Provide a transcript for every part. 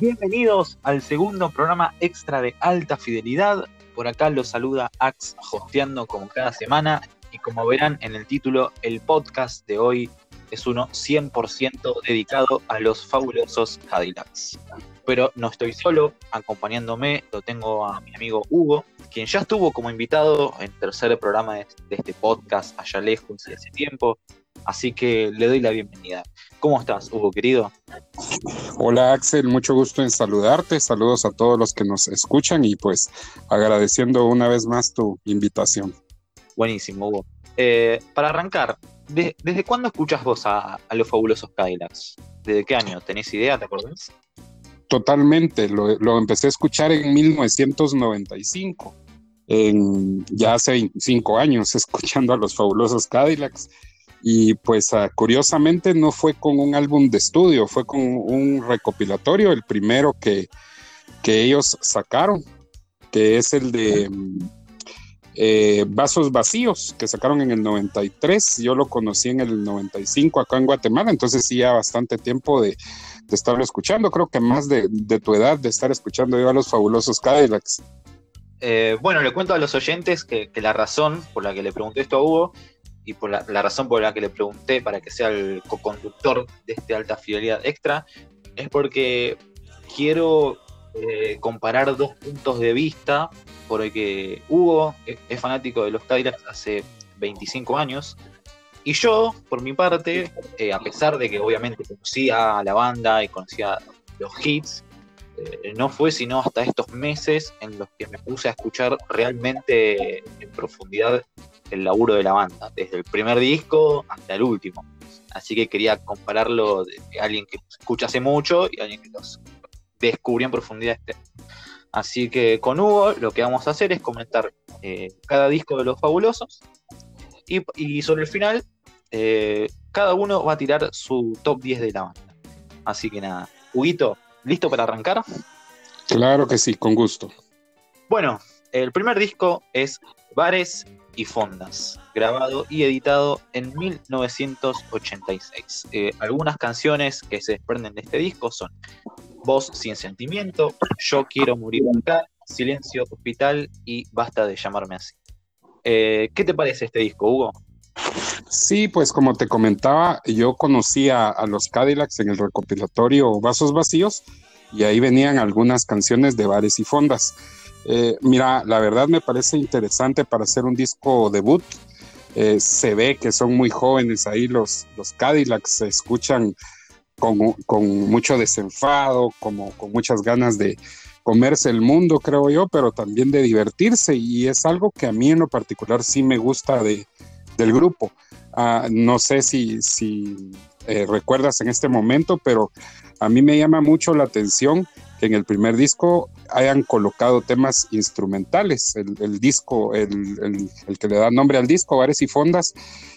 Bienvenidos al segundo programa extra de alta fidelidad. Por acá los saluda Ax hosteando como cada semana y como verán en el título, el podcast de hoy es uno 100% dedicado a los fabulosos Cadillacs. Pero no estoy solo, acompañándome lo tengo a mi amigo Hugo, quien ya estuvo como invitado en tercer programa de este podcast allá lejos hace tiempo, así que le doy la bienvenida. ¿Cómo estás, Hugo, querido? Hola, Axel, mucho gusto en saludarte. Saludos a todos los que nos escuchan y pues agradeciendo una vez más tu invitación. Buenísimo, Hugo. Eh, para arrancar, ¿desde cuándo escuchas vos a, los fabulosos Cadillacs? ¿Desde qué año? ¿Tenés idea? ¿Te acordás? Totalmente, lo, empecé a escuchar en 1995, en, ya hace 25 años, escuchando a los fabulosos Cadillacs. Y pues ah, curiosamente no fue con un álbum de estudio, fue con un recopilatorio, el primero que, que ellos sacaron, que es el de eh, Vasos Vacíos, que sacaron en el 93. Yo lo conocí en el 95 acá en Guatemala, entonces sí ya bastante tiempo de, de estarlo escuchando. Creo que más de, de, tu edad de estar escuchando yo a los fabulosos Cadillacs. Eh, bueno, le cuento a los oyentes que, que, la razón por la que le pregunté esto a Hugo y por la, razón por la que le pregunté para que sea el co-conductor de este alta fidelidad extra, es porque quiero eh, comparar dos puntos de vista, porque Hugo es, fanático de los Cadillacs hace 25 años, y yo, por mi parte, eh, a pesar de que obviamente conocía a la banda y conocía los hits, eh, no fue sino hasta estos meses en los que me puse a escuchar realmente en profundidad el laburo de la banda, desde el primer disco hasta el último. Así que quería compararlo de, alguien que escucha hace mucho y alguien que los descubrió en profundidad este. Así que con Hugo lo que vamos a hacer es comentar eh, cada disco de los fabulosos y, sobre el final eh, cada uno va a tirar su top 10 de la banda. Así que nada, Huguito, ¿listo para arrancar? Claro que sí, con gusto. Bueno, el primer disco es Bares y Fondas, grabado y editado en 1986. Eh, algunas canciones que se desprenden de este disco son Voz sin sentimiento, Yo quiero morir acá, Silencio Hospital y Basta de llamarme así. Eh, ¿Qué te parece este disco, Hugo? Sí, pues como te comentaba, yo conocía a los Cadillacs en el recopilatorio Vasos Vacíos y ahí venían algunas canciones de bares y fondas. Eh, mira, la verdad me parece interesante para hacer un disco debut. Eh, se ve que son muy jóvenes ahí los, los Cadillacs, se escuchan con, mucho desenfado, como con muchas ganas de comerse el mundo, creo yo, pero también de divertirse y es algo que a mí en lo particular sí me gusta de, del grupo. Ah, no sé si, si eh, recuerdas en este momento, pero a mí me llama mucho la atención que en el primer disco hayan colocado temas instrumentales. El, disco, el, que le da nombre al disco, Bares y Fondas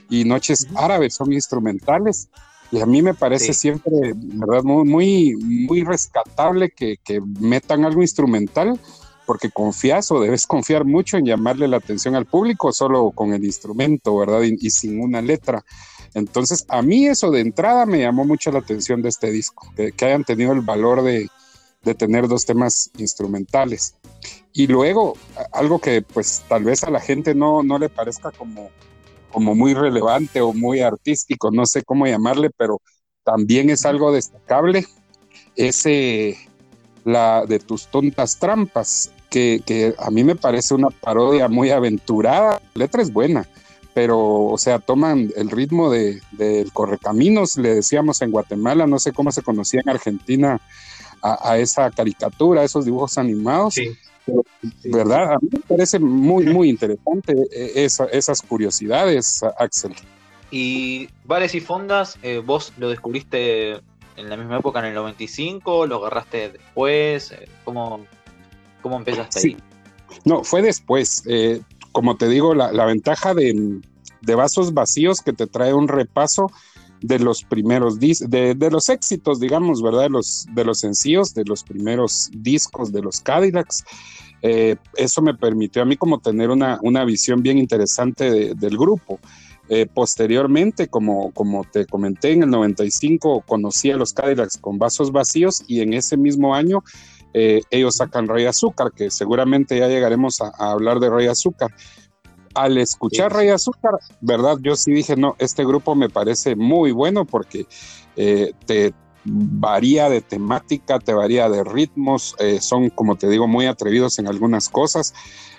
y Noches Árabes, son instrumentales. Y a mí me parece siempre, ¿verdad? Muy, muy, rescatable que, metan algo instrumental, porque confías o debes confiar mucho en llamarle la atención al público solo con el instrumento, ¿verdad? y sin una letra. Entonces, a mí eso de entrada me llamó mucho la atención de este disco, que, hayan tenido el valor de, tener dos temas instrumentales. Y luego, algo que pues tal vez a la gente no, no le parezca como, como muy relevante o muy artístico, no sé cómo llamarle, pero también es algo destacable, ese, la de tus tontas trampas, que, que a mí me parece una parodia muy aventurada, la letra es buena, pero, o sea, toman el ritmo del de, correcaminos, le decíamos en Guatemala, no sé cómo se conocía en Argentina a, esa caricatura, a esos dibujos animados. Sí. ¿Verdad? A mí me parece muy, muy interesante eh, esas curiosidades, Axel. Y Bares y Fondas, eh, ¿vos lo descubriste en la misma época, en el 95? ¿Lo agarraste después? Eh, ¿Cómo, cómo empezaste sí. ahí? No, fue después como te digo, la, ventaja de, vasos vacíos que te trae un repaso de los primeros de, de, los éxitos, digamos, ¿verdad? De los, de los sencillos, de los primeros discos de los Cadillacs. Eh, eso me permitió a mí como tener una, visión bien interesante del grupo. Eh, posteriormente, como, como te comenté, en el 95 conocí a los Cadillacs con vasos vacíos y en ese mismo año eh, ellos sacan Rey Azúcar, que seguramente ya llegaremos a, hablar de Rey Azúcar. Al escuchar Rey Azúcar, ¿verdad? Yo sí dije, no, este grupo me parece muy bueno porque eh, te varía de temática, te varía de ritmos, son, como te digo, muy atrevidos en algunas cosas.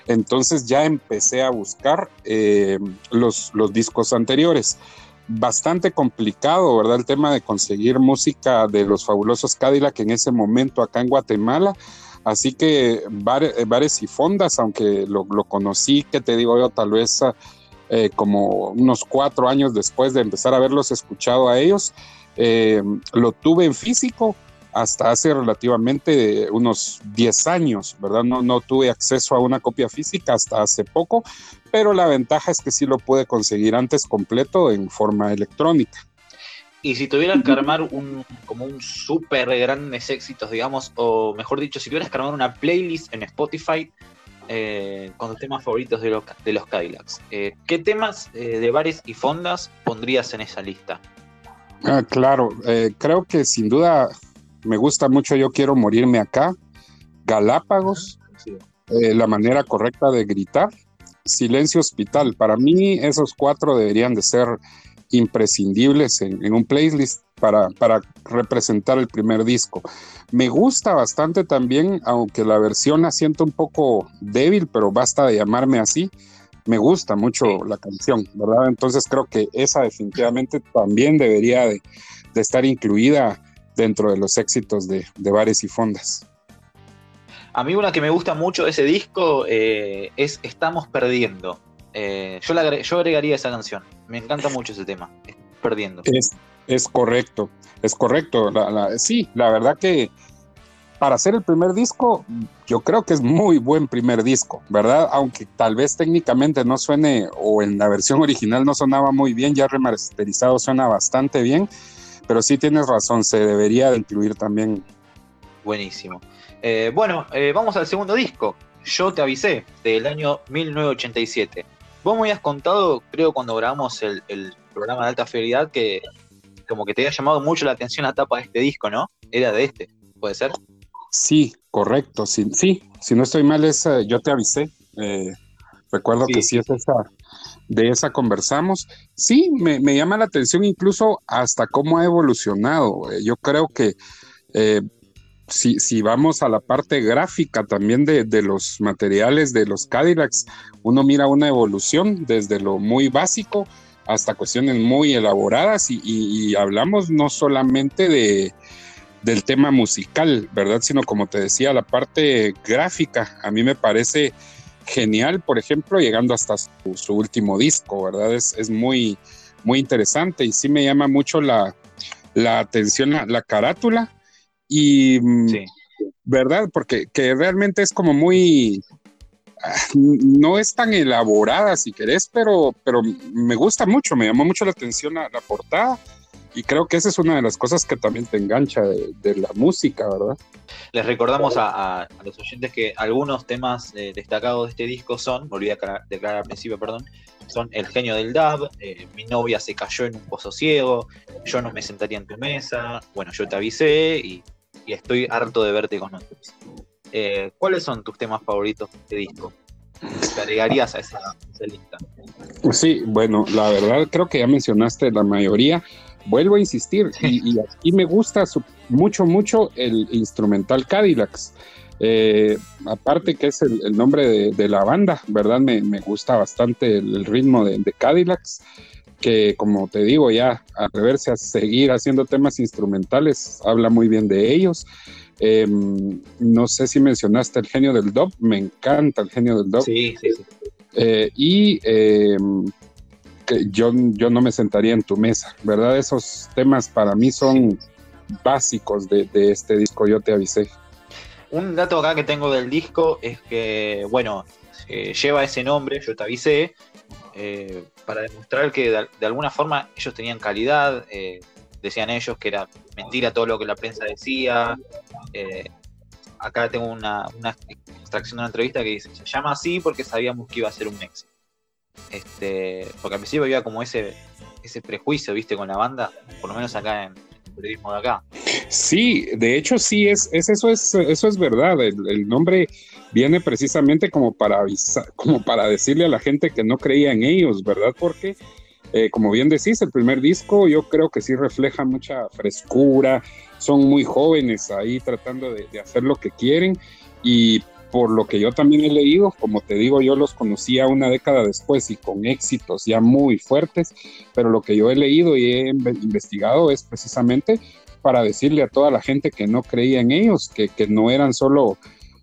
Entonces ya empecé a buscar eh, los, los discos anteriores. Bastante complicado, ¿verdad? El tema de conseguir música de los fabulosos Cadillac en ese momento acá en Guatemala. Así que bares, y fondas, aunque lo, conocí, que te digo yo, tal vez eh, como unos cuatro años después de empezar a haberlos escuchado a ellos, eh, lo tuve en físico hasta hace relativamente unos 10 años, ¿verdad? No, no tuve acceso a una copia física hasta hace poco, pero la ventaja es que sí lo pude conseguir antes completo en forma electrónica. Y si tuvieras que armar un, como un súper grandes éxitos, digamos, o mejor dicho, si tuvieras que armar una playlist en Spotify eh, con tus temas favoritos de, de los Cadillacs, eh, ¿qué temas eh, de bares y fondas pondrías en esa lista? Ah, claro, creo que sin duda me gusta mucho Yo quiero morirme acá, Galápagos, eh, la manera correcta de gritar, Silencio Hospital. Para mí esos cuatro deberían de ser imprescindibles en, un playlist para, para, representar el primer disco. Me gusta bastante también, aunque la versión la siento un poco débil, pero basta de llamarme así. Me gusta mucho la canción, ¿verdad? Entonces creo que esa definitivamente también debería de, de estar incluida dentro de los éxitos de, bares y fondas. A mí una que me gusta mucho de ese disco eh, es Estamos Perdiendo. Eh, yo, la, yo agregaría esa canción. Me encanta mucho ese tema. Perdiendo. Es, es correcto, es correcto. sí, la verdad que para hacer el primer disco, yo creo que es muy buen primer disco, ¿verdad? Aunque tal vez técnicamente no suene, o en la versión original no sonaba muy bien, ya remasterizado suena bastante bien pero sí tienes razón, se debería de incluir también. Buenísimo. Eh, bueno, eh, vamos al segundo disco. Yo te avisé, del año 1987. Vos me habías contado, creo, cuando grabamos el, programa de alta fidelidad, que como que te había llamado mucho la atención la tapa de este disco, ¿no? Era de este, ¿puede ser? Sí, correcto. Sí, sí si no estoy mal, es, yo te avisé. Eh, recuerdo que sí es esa, de esa conversamos. Sí, me, llama la atención incluso hasta cómo ha evolucionado. Eh, yo creo que eh, si, vamos a la parte gráfica también de, los materiales de los Cadillacs, uno mira una evolución desde lo muy básico hasta cuestiones muy elaboradas y, hablamos no solamente de, del tema musical, ¿verdad? Sino como te decía, la parte gráfica. A mí me parece genial, por ejemplo, llegando hasta su, último disco, ¿verdad? Es, muy, muy interesante y sí me llama mucho la, atención la, carátula y, mm, ¿verdad? Porque que realmente es como muy, ah, no es tan elaborada si querés, pero, pero me gusta mucho, me llamó mucho la atención la, portada y creo que esa es una de las cosas que también te engancha de la música, ¿verdad? Les recordamos a, los oyentes que algunos temas eh, destacados de este disco son, me olvidé de declarar al principio, perdón, son El genio del dab, eh, Mi novia se cayó en un pozo ciego, Yo no me sentaría en tu mesa, bueno, yo te avisé y, estoy harto de verte con nosotros. Eh, ¿Cuáles son tus temas favoritos de este disco? ¿Te agregarías a esa, lista? Sí, bueno, la verdad creo que ya mencionaste la mayoría vuelvo a insistir, y, aquí me gusta mucho, mucho el instrumental Cadillacs. Eh, aparte que es el, nombre de, la banda, ¿verdad? Me, gusta bastante el, ritmo de, Cadillacs, que como te digo, ya atreverse a seguir haciendo temas instrumentales, habla muy bien de ellos. Em, no sé si mencionaste el genio del dub, me encanta el genio del dub. Sí, sí, sí. Eh, y em, yo, yo no me sentaría en tu mesa, ¿verdad? Esos temas para mí son básicos de, este disco, yo te avisé. Un dato acá que tengo del disco es que, bueno, eh, lleva ese nombre, yo te avisé, eh, para demostrar que de, alguna forma ellos tenían calidad, eh, decían ellos que era mentira todo lo que la prensa decía. acá tengo una, una extracción de una entrevista que dice, se llama así porque sabíamos que iba a ser un éxito. Este, porque al principio había como ese, ese prejuicio, viste, con la banda, por lo menos acá en el periodismo de acá. Sí, de hecho sí, es, es eso, es, eso es verdad. El, nombre viene precisamente como para avisar, como para decirle a la gente que no creía en ellos, ¿verdad? Porque, eh, como bien decís, el primer disco yo creo que sí refleja mucha frescura, son muy jóvenes ahí tratando de, de hacer lo que quieren y por lo que yo también he leído, como te digo, yo los conocía una década después y con éxitos ya muy fuertes, pero lo que yo he leído y he investigado es precisamente para decirle a toda la gente que no creía en ellos, que, que no eran solo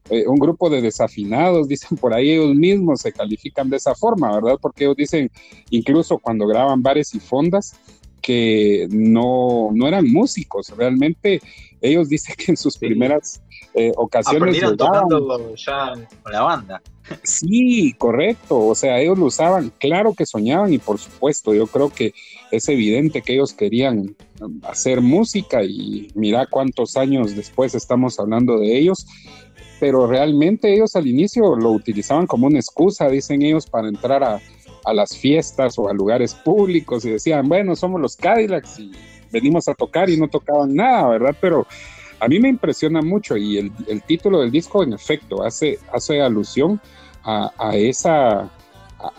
eh, un grupo de desafinados, dicen por ahí ellos mismos se califican de esa forma, ¿verdad? Porque ellos dicen, incluso cuando graban bares y fondas, que no, no eran músicos, realmente ellos dicen que en sus primeras eh, ocasiones... Aprendieron tocando ya con la banda. Sí, correcto, o sea, ellos lo usaban, claro que soñaban y por supuesto, yo creo que es evidente que ellos querían um, hacer música y mira cuántos años después estamos hablando de ellos, pero realmente ellos al inicio lo utilizaban como una excusa, dicen ellos, para entrar a, a las fiestas o a lugares públicos y decían, bueno, somos los Cadillacs y venimos a tocar y no tocaban nada, ¿verdad? Pero a mí me impresiona mucho y el, título del disco en efecto hace, hace alusión a, esa,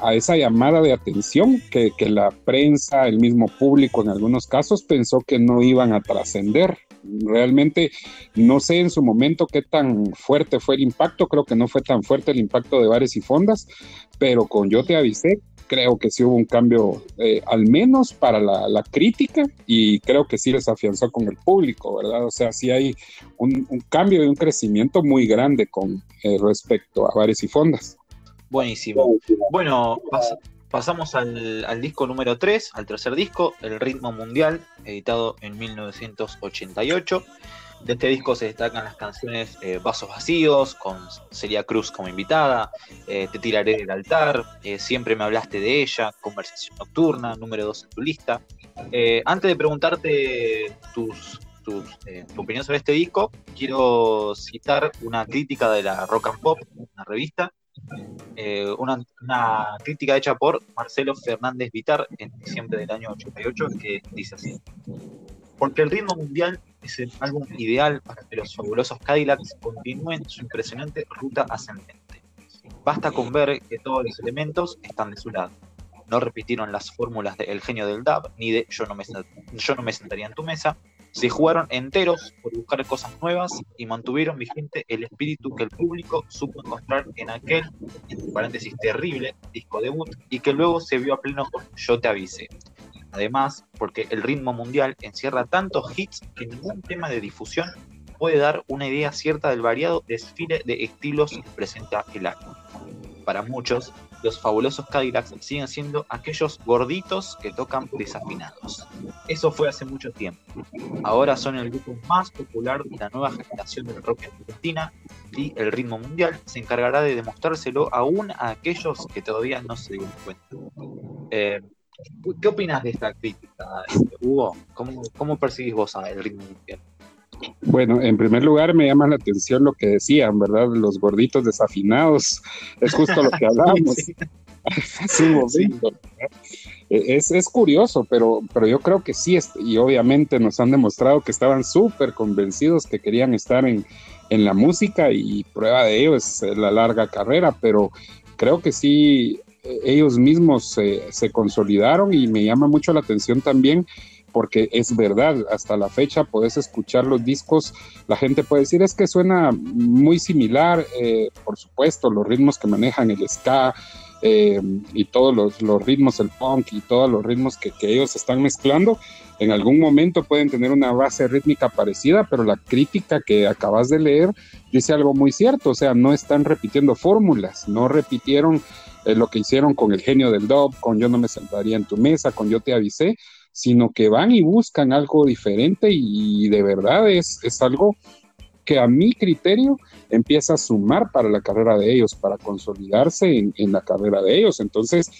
a, esa llamada de atención que, la prensa, el mismo público en algunos casos pensó que no iban a trascender. Realmente no sé en su momento qué tan fuerte fue el impacto, creo que no fue tan fuerte el impacto de bares y fondas, pero con Yo Te Avisé creo que sí hubo un cambio, eh, al menos para la, crítica, y creo que sí les afianzó con el público, ¿verdad? O sea, sí hay un, cambio y un crecimiento muy grande con eh, respecto a bares y fondas. Buenísimo. Bueno, pasamos al, al, disco número 3, al tercer disco, El Ritmo Mundial, editado en 1988. De este disco se destacan las canciones eh, Vasos Vacíos, con Celia Cruz como invitada, eh, Te tiraré del altar, eh, Siempre me hablaste de ella, Conversación Nocturna, número 2 en tu lista. antes de preguntarte tus, tu opinión sobre este disco, quiero citar una crítica de la Rock and Pop, una revista, una, una, crítica hecha por Marcelo Fernández Vitar en diciembre del año 88 que dice así. Porque el ritmo mundial es el álbum ideal para que los fabulosos Cadillacs continúen su impresionante ruta ascendente. Basta con ver que todos los elementos están de su lado. No repitieron las fórmulas de El genio del DAB ni de Yo no me, sentaría en tu mesa. Se jugaron enteros por buscar cosas nuevas y mantuvieron vigente el espíritu que el público supo encontrar en aquel, entre paréntesis, terrible disco debut y que luego se vio a pleno con Yo te avise, Además, porque el ritmo mundial encierra tantos hits que ningún tema de difusión puede dar una idea cierta del variado desfile de estilos que presenta el álbum. Para muchos, los fabulosos Cadillacs siguen siendo aquellos gorditos que tocan desafinados. Eso fue hace mucho tiempo. Ahora son el grupo más popular de la nueva generación del rock en Argentina y el ritmo mundial se encargará de demostrárselo aún a aquellos que todavía no se dieron cuenta. Eh, ¿Qué opinas de esta crítica, Hugo? ¿Cómo, cómo percibís vos el ritmo mundial? Bueno, en primer lugar me llama la atención lo que decían, ¿verdad? Los gorditos desafinados. Es justo lo que hablábamos. E, es, es, curioso, pero, pero yo creo que sí, y obviamente nos han demostrado que estaban súper convencidos que querían estar en, en la música y prueba de ello es la larga carrera, pero creo que sí ellos mismos se, consolidaron y me llama mucho la atención también porque es verdad, hasta la fecha puedes escuchar los discos, la gente puede decir es que suena muy similar, eh, por supuesto, los ritmos que manejan el ska eh, y todos los, ritmos, el punk y todos los ritmos que, que, ellos están mezclando, en algún momento pueden tener una base rítmica parecida, pero la crítica que acabas de leer dice algo muy cierto, o sea, no están repitiendo fórmulas, no repitieron lo que hicieron con el genio del dub, con yo no me sentaría en tu mesa, con yo te avisé, sino que van y buscan algo diferente y, de verdad es, es algo que a mi criterio empieza a sumar para la carrera de ellos, para consolidarse en, la carrera de ellos. Entonces,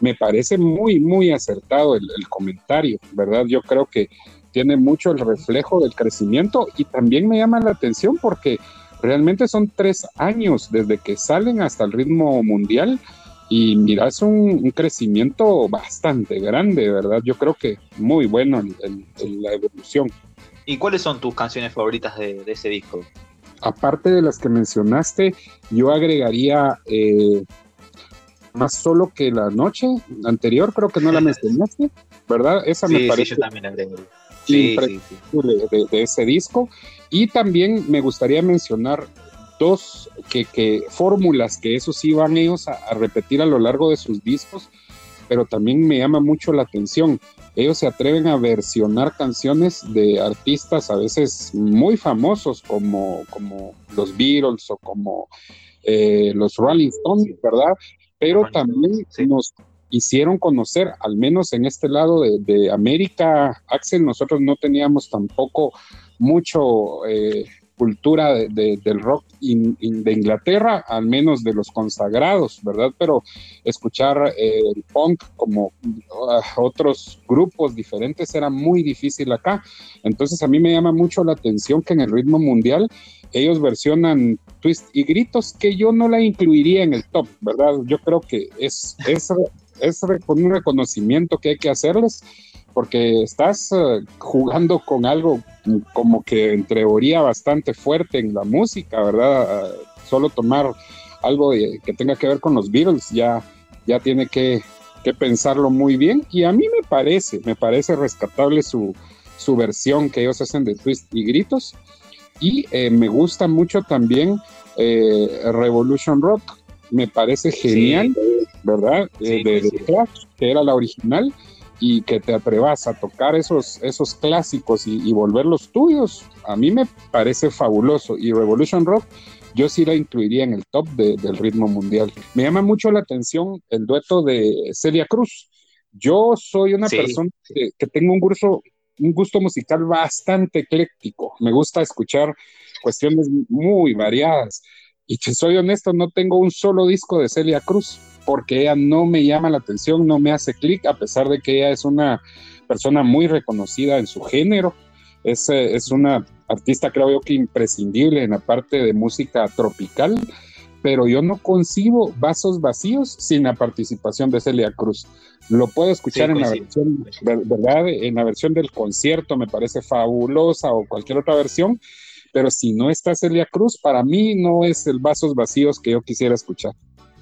me parece muy, muy acertado el, el, comentario, ¿verdad? Yo creo que tiene mucho el reflejo del crecimiento y también me llama la atención porque realmente son tres años desde que salen hasta el ritmo mundial Y mira, es un, crecimiento bastante grande, ¿verdad? Yo creo que muy bueno en, la evolución. ¿Y cuáles son tus canciones favoritas de, ese disco? Aparte de las que mencionaste, yo agregaría eh, más solo que la noche anterior, creo que no la mencionaste, ¿verdad? Esa me parece. Sí, yo también Sí, de, de, ese disco. Y también me gustaría mencionar dos que, fórmulas que esos iban ellos a, repetir a lo largo de sus discos, pero también me llama mucho la atención. Ellos se atreven a versionar canciones de artistas a veces muy famosos como, como los Beatles o como eh, los Rolling Stones, ¿verdad? Pero también nos hicieron conocer, al menos en este lado de, América, Axel, nosotros no teníamos tampoco mucho eh, cultura del rock de Inglaterra, al menos de los consagrados, ¿verdad? Pero escuchar eh, el punk como ah, otros grupos diferentes era muy difícil acá. Entonces a mí me llama mucho la atención que en el ritmo mundial ellos versionan twist y gritos que yo no la incluiría en el top, ¿verdad? Yo creo que es, es, es un reconocimiento que hay que hacerles porque estás eh, jugando con algo como que en teoría bastante fuerte en la música, ¿verdad? Ah, solo tomar algo que tenga que ver con los Beatles ya, ya tiene que, pensarlo muy bien. Y a mí me parece, me parece rescatable su, versión que ellos hacen de Twist y Gritos. Y eh, me gusta mucho también eh, Revolution Rock, me parece genial, ¿verdad? de, de Clash, que era la original y que te atrevas a tocar esos, esos clásicos y, volverlos tuyos, a mí me parece fabuloso. Y Revolution Rock, yo sí la incluiría en el top del ritmo mundial. Me llama mucho la atención el dueto de Celia Cruz. Yo soy una persona que, que, tengo un gusto, un gusto musical bastante ecléctico. Me gusta escuchar cuestiones muy variadas. Y te soy honesto, no tengo un solo disco de Celia Cruz porque ella no me llama la atención, no me hace clic, a pesar de que ella es una persona muy reconocida en su género. Es, eh, es una artista, creo yo, que imprescindible en la parte de música tropical, pero yo no concibo vasos vacíos sin la participación de Celia Cruz. Lo puedo escuchar en la versión, ¿verdad? En la versión del concierto me parece fabulosa o cualquier otra versión, pero si no está Celia Cruz, para mí no es el vasos vacíos que yo quisiera escuchar.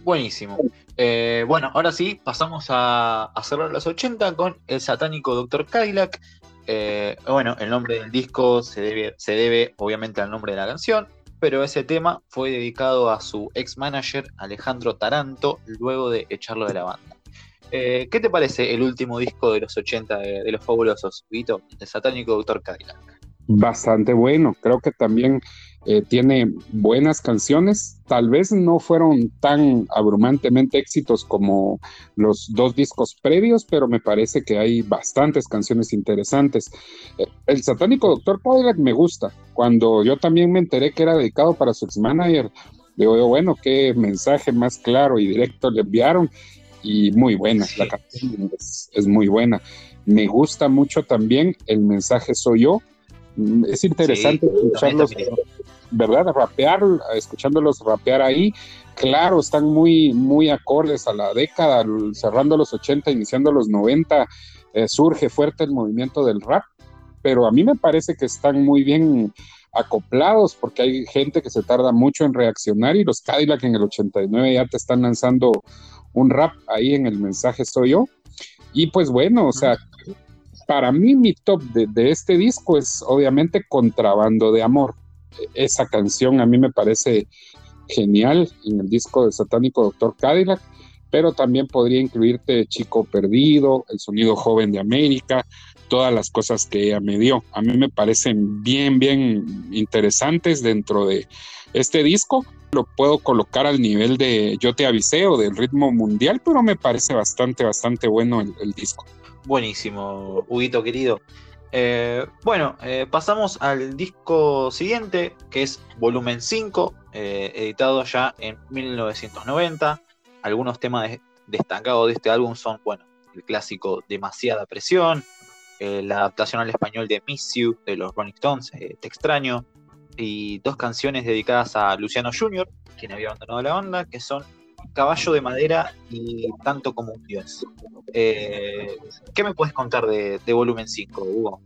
Buenísimo. Eh, bueno, ahora sí, pasamos a, cerrar los 80 con el satánico Dr. Cadillac. Eh, bueno, el nombre del disco se debe, se debe obviamente al nombre de la canción, pero ese tema fue dedicado a su ex manager Alejandro Taranto luego de echarlo de la banda. Eh, ¿Qué te parece el último disco de los 80 de, los fabulosos, Vito? El satánico Dr. Cadillac. Bastante bueno, creo que también eh, tiene buenas canciones, tal vez no fueron tan abrumantemente éxitos como los dos discos previos, pero me parece que hay bastantes canciones interesantes. Eh, el satánico Doctor Cadillac me gusta, cuando yo también me enteré que era dedicado para su ex-manager, digo bueno, qué mensaje más claro y directo le enviaron y muy buena, la canción es muy buena. Me gusta mucho también el mensaje Soy yo, es interesante escucharlos, ¿verdad? Rapear, escuchándolos rapear ahí. Claro, están muy, muy acordes a la década, cerrando los 80, iniciando los 90, eh, surge fuerte el movimiento del rap, pero a mí me parece que están muy bien acoplados porque hay gente que se tarda mucho en reaccionar y los Cadillac en el 89 ya te están lanzando un rap ahí en el mensaje soy yo. Y pues bueno, o sea, para mí mi top de, este disco es obviamente Contrabando de Amor. Esa canción a mí me parece genial en el disco de Satánico Doctor Cadillac, pero también podría incluirte Chico Perdido, El Sonido Joven de América, todas las cosas que ella me dio. A mí me parecen bien, bien interesantes dentro de este disco. Lo puedo colocar al nivel de Yo te avisé o del ritmo mundial, pero me parece bastante, bastante bueno el disco. Buenísimo, Huguito querido. Eh, bueno, eh, pasamos al disco siguiente, que es Volumen 5, eh, editado ya en 1990. Algunos temas destacados de este álbum son, bueno, el clásico Demasiada Presión, la adaptación al español de Miss You de los Rolling Stones, Te extraño, y dos canciones dedicadas a Luciano Jr., quien había abandonado la banda, que son caballo de madera y tanto como un dios. Eh, ¿Qué me puedes contar de, volumen 5, Hugo?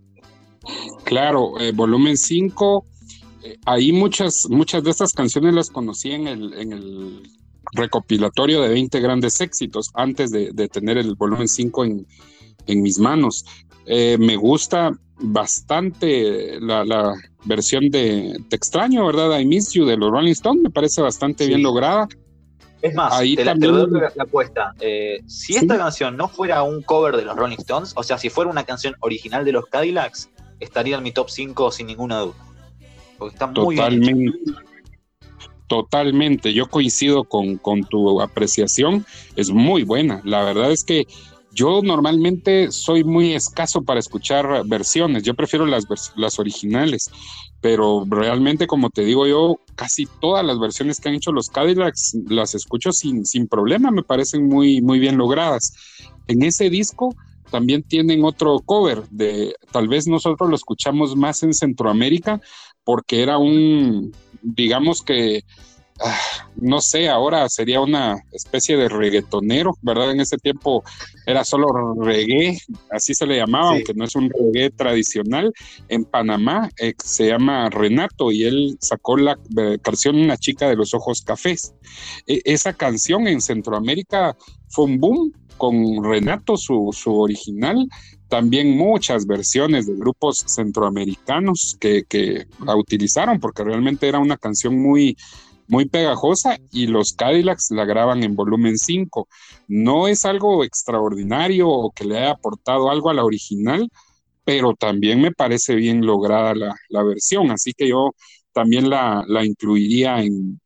Claro, eh, volumen 5, eh, ahí muchas, muchas de estas canciones las conocí en el, en el recopilatorio de 20 grandes éxitos antes de, tener el volumen 5 en, mis manos. Me gusta bastante la, versión de Te extraño, ¿verdad? I Miss You de los Rolling Stones, me parece bastante bien lograda. Es más, Ahí te, también... la, doy la apuesta. Eh, si esta canción no fuera un cover de los Rolling Stones, o sea, si fuera una canción original de los Cadillacs, estaría en mi top 5 sin ninguna duda. Porque está muy Totalmente. bien. Totalmente, yo coincido con, con tu apreciación, es muy buena. La verdad es que yo normalmente soy muy escaso para escuchar versiones, yo prefiero las, las originales, pero realmente como te digo yo, casi todas las versiones que han hecho los Cadillacs las escucho sin, sin problema, me parecen muy, muy bien logradas. En ese disco también tienen otro cover de, tal vez nosotros lo escuchamos más en Centroamérica porque era un, digamos que Ah, no sé, ahora sería una especie de reggaetonero, ¿verdad? En ese tiempo era solo reggae, así se le llamaba, aunque no es un reggae tradicional. En Panamá eh, se llama Renato y él sacó la eh, canción Una chica de los ojos cafés. E, esa canción en Centroamérica fue un boom con Renato, su, su original, también muchas versiones de grupos centroamericanos que, que, la utilizaron porque realmente era una canción muy, muy pegajosa y los Cadillacs la graban en volumen 5. No es algo extraordinario o que le haya aportado algo a la original, pero también me parece bien lograda la, versión, así que yo también la, incluiría en,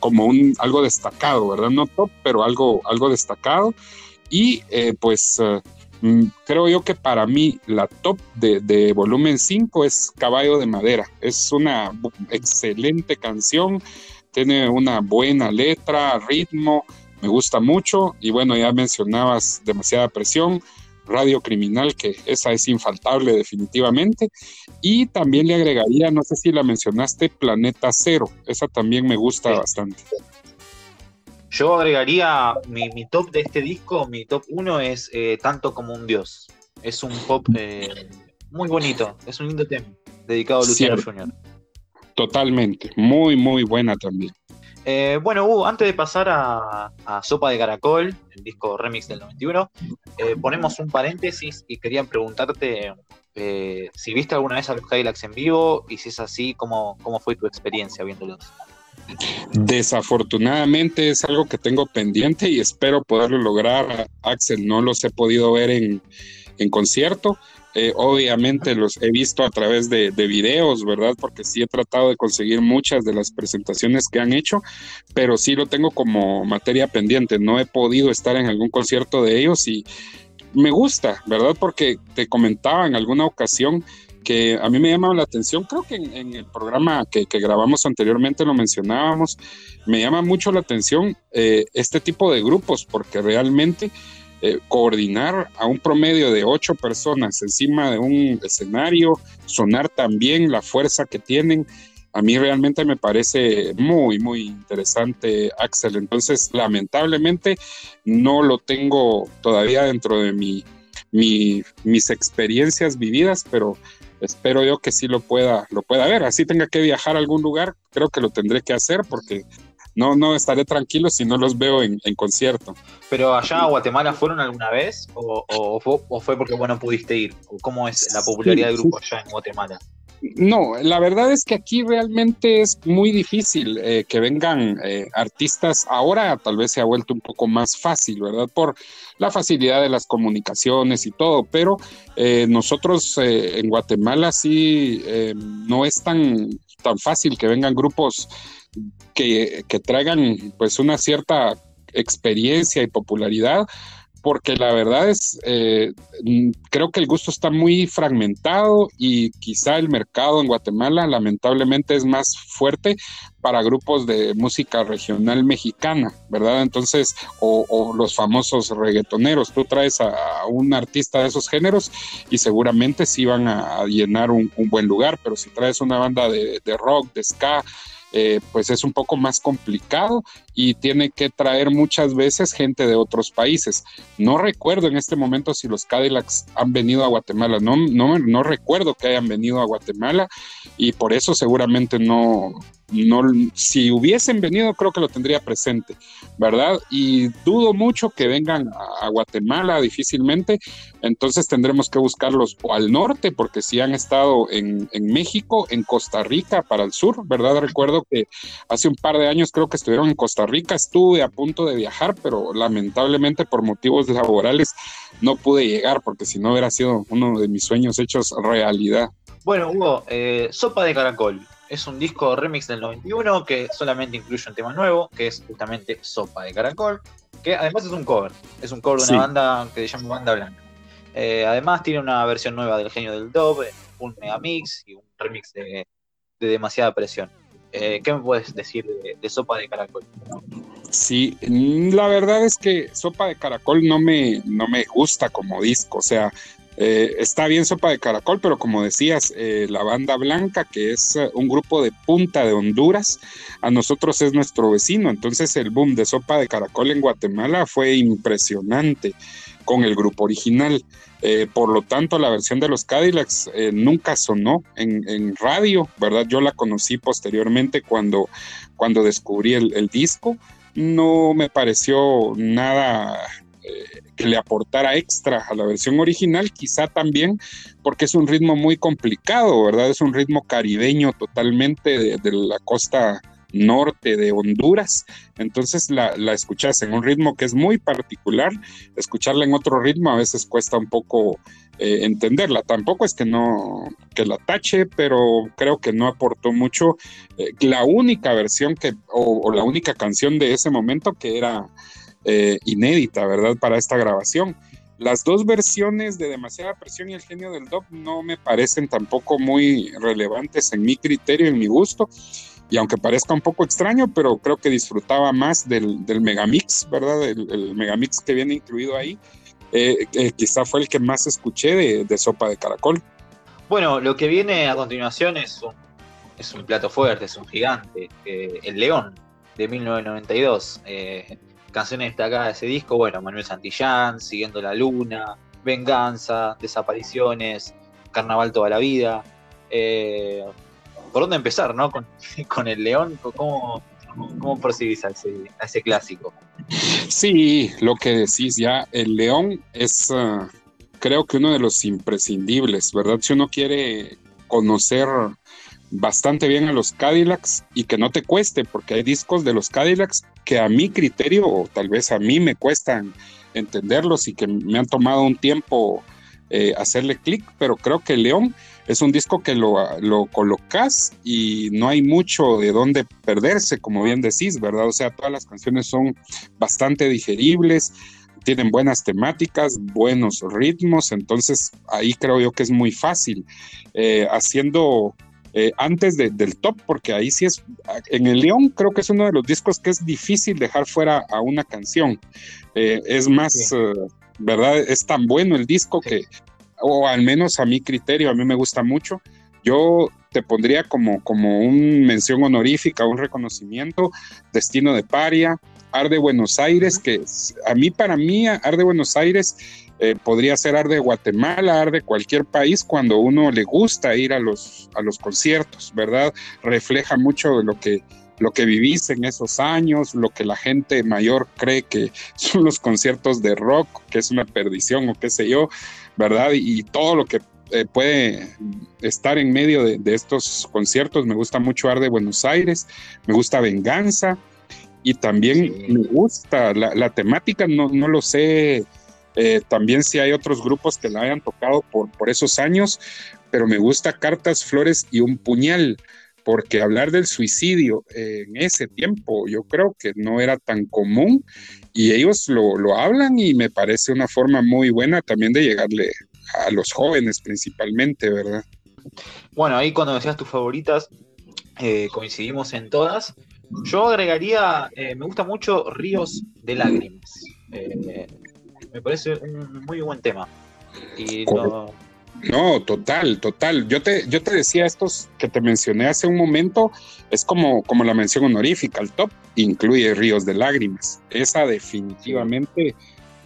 como un algo destacado, ¿verdad? No top, pero algo, algo destacado. Y eh, pues eh, mm, creo yo que para mí la top de, de volumen 5 es Caballo de Madera. Es una excelente canción tiene una buena letra, ritmo, me gusta mucho. Y bueno, ya mencionabas demasiada presión, Radio Criminal, que esa es infaltable definitivamente. Y también le agregaría, no sé si la mencionaste, Planeta Cero, esa también me gusta bastante. Yo agregaría mi, top de este disco, mi top 1 es eh, Tanto como un Dios. Es un pop eh, muy bonito, es un lindo tema, dedicado a Luciano Junior. Totalmente, muy, muy buena también. Eh, bueno, Hugo, antes de pasar a, Sopa de Caracol, el disco remix del 91, eh, ponemos un paréntesis y quería preguntarte eh, si viste alguna vez a los Cadillacs en vivo y si es así, ¿cómo, cómo fue tu experiencia viéndolos? Desafortunadamente es algo que tengo pendiente y espero poderlo lograr. Axel, no los he podido ver en, en concierto, eh, obviamente los he visto a través de, videos, ¿verdad? Porque sí he tratado de conseguir muchas de las presentaciones que han hecho, pero sí lo tengo como materia pendiente. No he podido estar en algún concierto de ellos y me gusta, ¿verdad? Porque te comentaba en alguna ocasión que a mí me llama la atención, creo que en, el programa que, grabamos anteriormente lo mencionábamos, me llama mucho la atención eh, este tipo de grupos, porque realmente eh, coordinar a un promedio de ocho personas encima de un escenario, sonar también la fuerza que tienen. A mí realmente me parece muy, muy interesante, Axel. Entonces, lamentablemente, no lo tengo todavía dentro de mi, mis experiencias vividas, pero espero yo que sí lo pueda, lo pueda ver. Así tenga que viajar a algún lugar, creo que lo tendré que hacer porque no, no estaré tranquilo si no los veo en, concierto. ¿Pero allá a Guatemala fueron alguna vez? ¿O, fue, porque bueno pudiste ir? ¿Cómo es la popularidad del grupo allá en Guatemala? No, la verdad es que aquí realmente es muy difícil eh, que vengan eh, artistas. Ahora tal vez se ha vuelto un poco más fácil, ¿verdad? Por la facilidad de las comunicaciones y todo, pero eh, nosotros en Guatemala sí no es tan, tan fácil que vengan grupos que, traigan pues una cierta experiencia y popularidad, porque la verdad es, eh, creo que el gusto está muy fragmentado y quizá el mercado en Guatemala lamentablemente es más fuerte para grupos de música regional mexicana, ¿verdad? Entonces, o, los famosos reggaetoneros, tú traes a, un artista de esos géneros y seguramente sí van a, llenar un, buen lugar, pero si traes una banda de rock, de ska, eh, pues es un poco más complicado y tiene que traer muchas veces gente de otros países. No recuerdo en este momento si los Cadillacs han venido a Guatemala, no, no, no recuerdo que hayan venido a Guatemala y por eso seguramente no, no, si hubiesen venido, creo que lo tendría presente, ¿verdad? Y dudo mucho que vengan a, Guatemala difícilmente, entonces tendremos que buscarlos o al norte, porque si han estado en, México, en Costa Rica, para el sur, ¿verdad? Recuerdo que hace un par de años creo que estuvieron en Costa Rica, estuve a punto de viajar, pero lamentablemente por motivos laborales no pude llegar, porque si no hubiera sido uno de mis sueños hechos realidad. Bueno, Hugo, eh, sopa de caracol es un disco remix del 91 que solamente incluye un tema nuevo, que es justamente Sopa de Caracol, que además es un cover. Es un cover de una banda que se llama Banda Blanca. Eh, además tiene una versión nueva del Genio del Dove, un megamix y un remix de, Demasiada Presión. Eh, ¿Qué me puedes decir de, Sopa de Caracol? Sí, la verdad es que Sopa de Caracol no me, no me gusta como disco, o sea, eh, está bien Sopa de Caracol, pero como decías, eh, la Banda Blanca, que es eh, un grupo de punta de Honduras, a nosotros es nuestro vecino. Entonces el boom de Sopa de Caracol en Guatemala fue impresionante con el grupo original. por lo tanto, la versión de los Cadillacs nunca sonó en, radio, ¿verdad? Yo la conocí posteriormente cuando, cuando descubrí el disco. No me pareció nada le aportara extra a la versión original, quizá también porque es un ritmo muy complicado, ¿verdad? Es un ritmo caribeño totalmente de, la costa norte de Honduras, entonces la, la, escuchas en un ritmo que es muy particular, escucharla en otro ritmo a veces cuesta un poco eh, entenderla, tampoco es que no, que la tache, pero creo que no aportó mucho, eh, la única versión que, o, la única canción de ese momento que era eh, inédita, ¿verdad? Para esta grabación. Las dos versiones de Demasiada Presión y El Genio del Dog no me parecen tampoco muy relevantes en mi criterio, en mi gusto. Y aunque parezca un poco extraño, pero creo que disfrutaba más del, Megamix, ¿verdad? El, Megamix que viene incluido ahí. Eh, eh, quizá fue el que más escuché de, Sopa de Caracol. Bueno, lo que viene a continuación es un, es un plato fuerte, es un gigante. el León, de 1992 canciones destacadas de ese disco, bueno, Manuel Santillán, Siguiendo la Luna, Venganza, Desapariciones, Carnaval toda la vida. Eh, ¿Por dónde empezar, no? Con, el León, ¿cómo, cómo percibís a ese, clásico? Sí, lo que decís ya, el León es, ah, creo que uno de los imprescindibles, ¿verdad? Si uno quiere conocer bastante bien a los Cadillacs y que no te cueste, porque hay discos de los Cadillacs que a mi criterio, o tal vez a mí me cuestan entenderlos y que me han tomado un tiempo eh, hacerle clic, pero creo que León es un disco que lo, lo colocas y no hay mucho de dónde perderse, como bien decís, ¿verdad? O sea, todas las canciones son bastante digeribles, tienen buenas temáticas, buenos ritmos, entonces ahí creo yo que es muy fácil. Eh, haciendo eh, antes del top, porque ahí sí es, en el León creo que es uno de los discos que es difícil dejar fuera a una canción. Eh, es más, eh, ¿verdad? Es tan bueno el disco que, o al menos a mi criterio, a mí me gusta mucho. Yo te pondría como, como un mención honorífica, un reconocimiento, Destino de Paria, Arde Buenos Aires, que a mí, para mí, Arde Buenos Aires eh, podría ser Arde Guatemala, Arde cualquier país, cuando uno le gusta ir a los, a los conciertos, ¿verdad? Refleja mucho de lo que, lo que vivís en esos años, lo que la gente mayor cree que son los conciertos de rock, que es una perdición o qué sé yo, ¿verdad? Y, todo lo que eh, puede estar en medio de, estos conciertos. Me gusta mucho Arde Buenos Aires, me gusta Venganza, y también me gusta la, temática, no, no, lo sé eh, también si hay otros grupos que la hayan tocado por, por esos años, pero me gusta Cartas, Flores y un puñal, porque hablar del suicidio en ese tiempo yo creo que no era tan común y ellos lo, lo hablan y me parece una forma muy buena también de llegarle a los jóvenes principalmente, ¿verdad? Bueno, ahí cuando decías tus favoritas, eh, coincidimos en todas. Yo agregaría, eh, me gusta mucho Ríos de Lágrimas. Eh, me parece un muy buen tema. Y No, total, total. Yo te, yo te decía estos que te mencioné hace un momento, es como, como la mención honorífica, el top incluye Ríos de Lágrimas. Esa definitivamente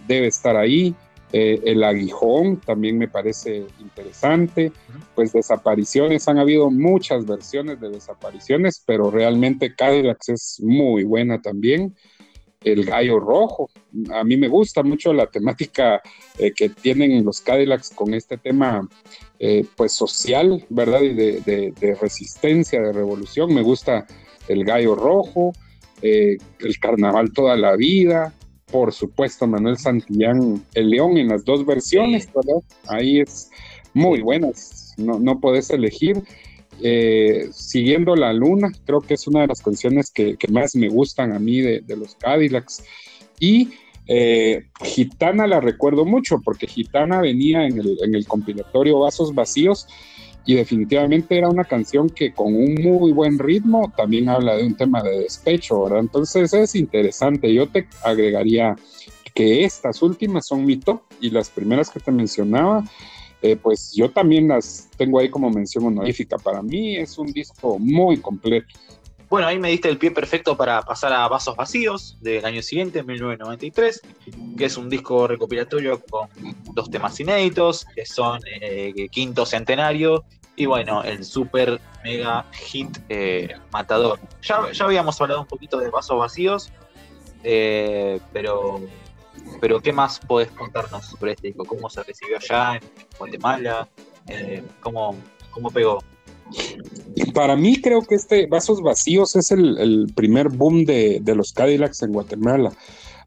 debe estar ahí. Eh, el aguijón también me parece interesante. Pues desapariciones, han habido muchas versiones de desapariciones, pero realmente Cadillacs es muy buena también. El gallo rojo, a mí me gusta mucho la temática eh, que tienen los Cadillacs con este tema eh, pues social, ¿verdad? Y de, resistencia, de revolución. Me gusta el gallo rojo, el carnaval toda la vida, por supuesto, Manuel Santillán, El León en las dos versiones, ¿verdad? Ahí es muy buenas, no, no podés elegir. Eh, Siguiendo la Luna, creo que es una de las canciones que, más me gustan a mí de, los Cadillacs. Y eh, Gitana la recuerdo mucho, porque Gitana venía en el, en el compilatorio Vasos Vacíos y definitivamente era una canción que con un muy buen ritmo también habla de un tema de despecho, ¿verdad? Entonces es interesante. Yo te agregaría que estas últimas son mi top y las primeras que te mencionaba, eh, pues yo también las tengo ahí como mención honorífica. Para mí es un disco muy completo. Bueno, ahí me diste el pie perfecto para pasar a Vasos Vacíos del año siguiente, 1993, que es un disco recopilatorio con dos temas inéditos, que son eh, Quinto Centenario y bueno, el super mega hit eh, Matador. Ya, ya habíamos hablado un poquito de Vasos Vacíos, eh, pero, pero ¿qué más podés contarnos sobre este disco? ¿Cómo se recibió allá en Guatemala? ¿cómo, ¿Cómo pegó? Para mí creo que este Vasos Vacíos es el, primer boom de, los Cadillacs en Guatemala.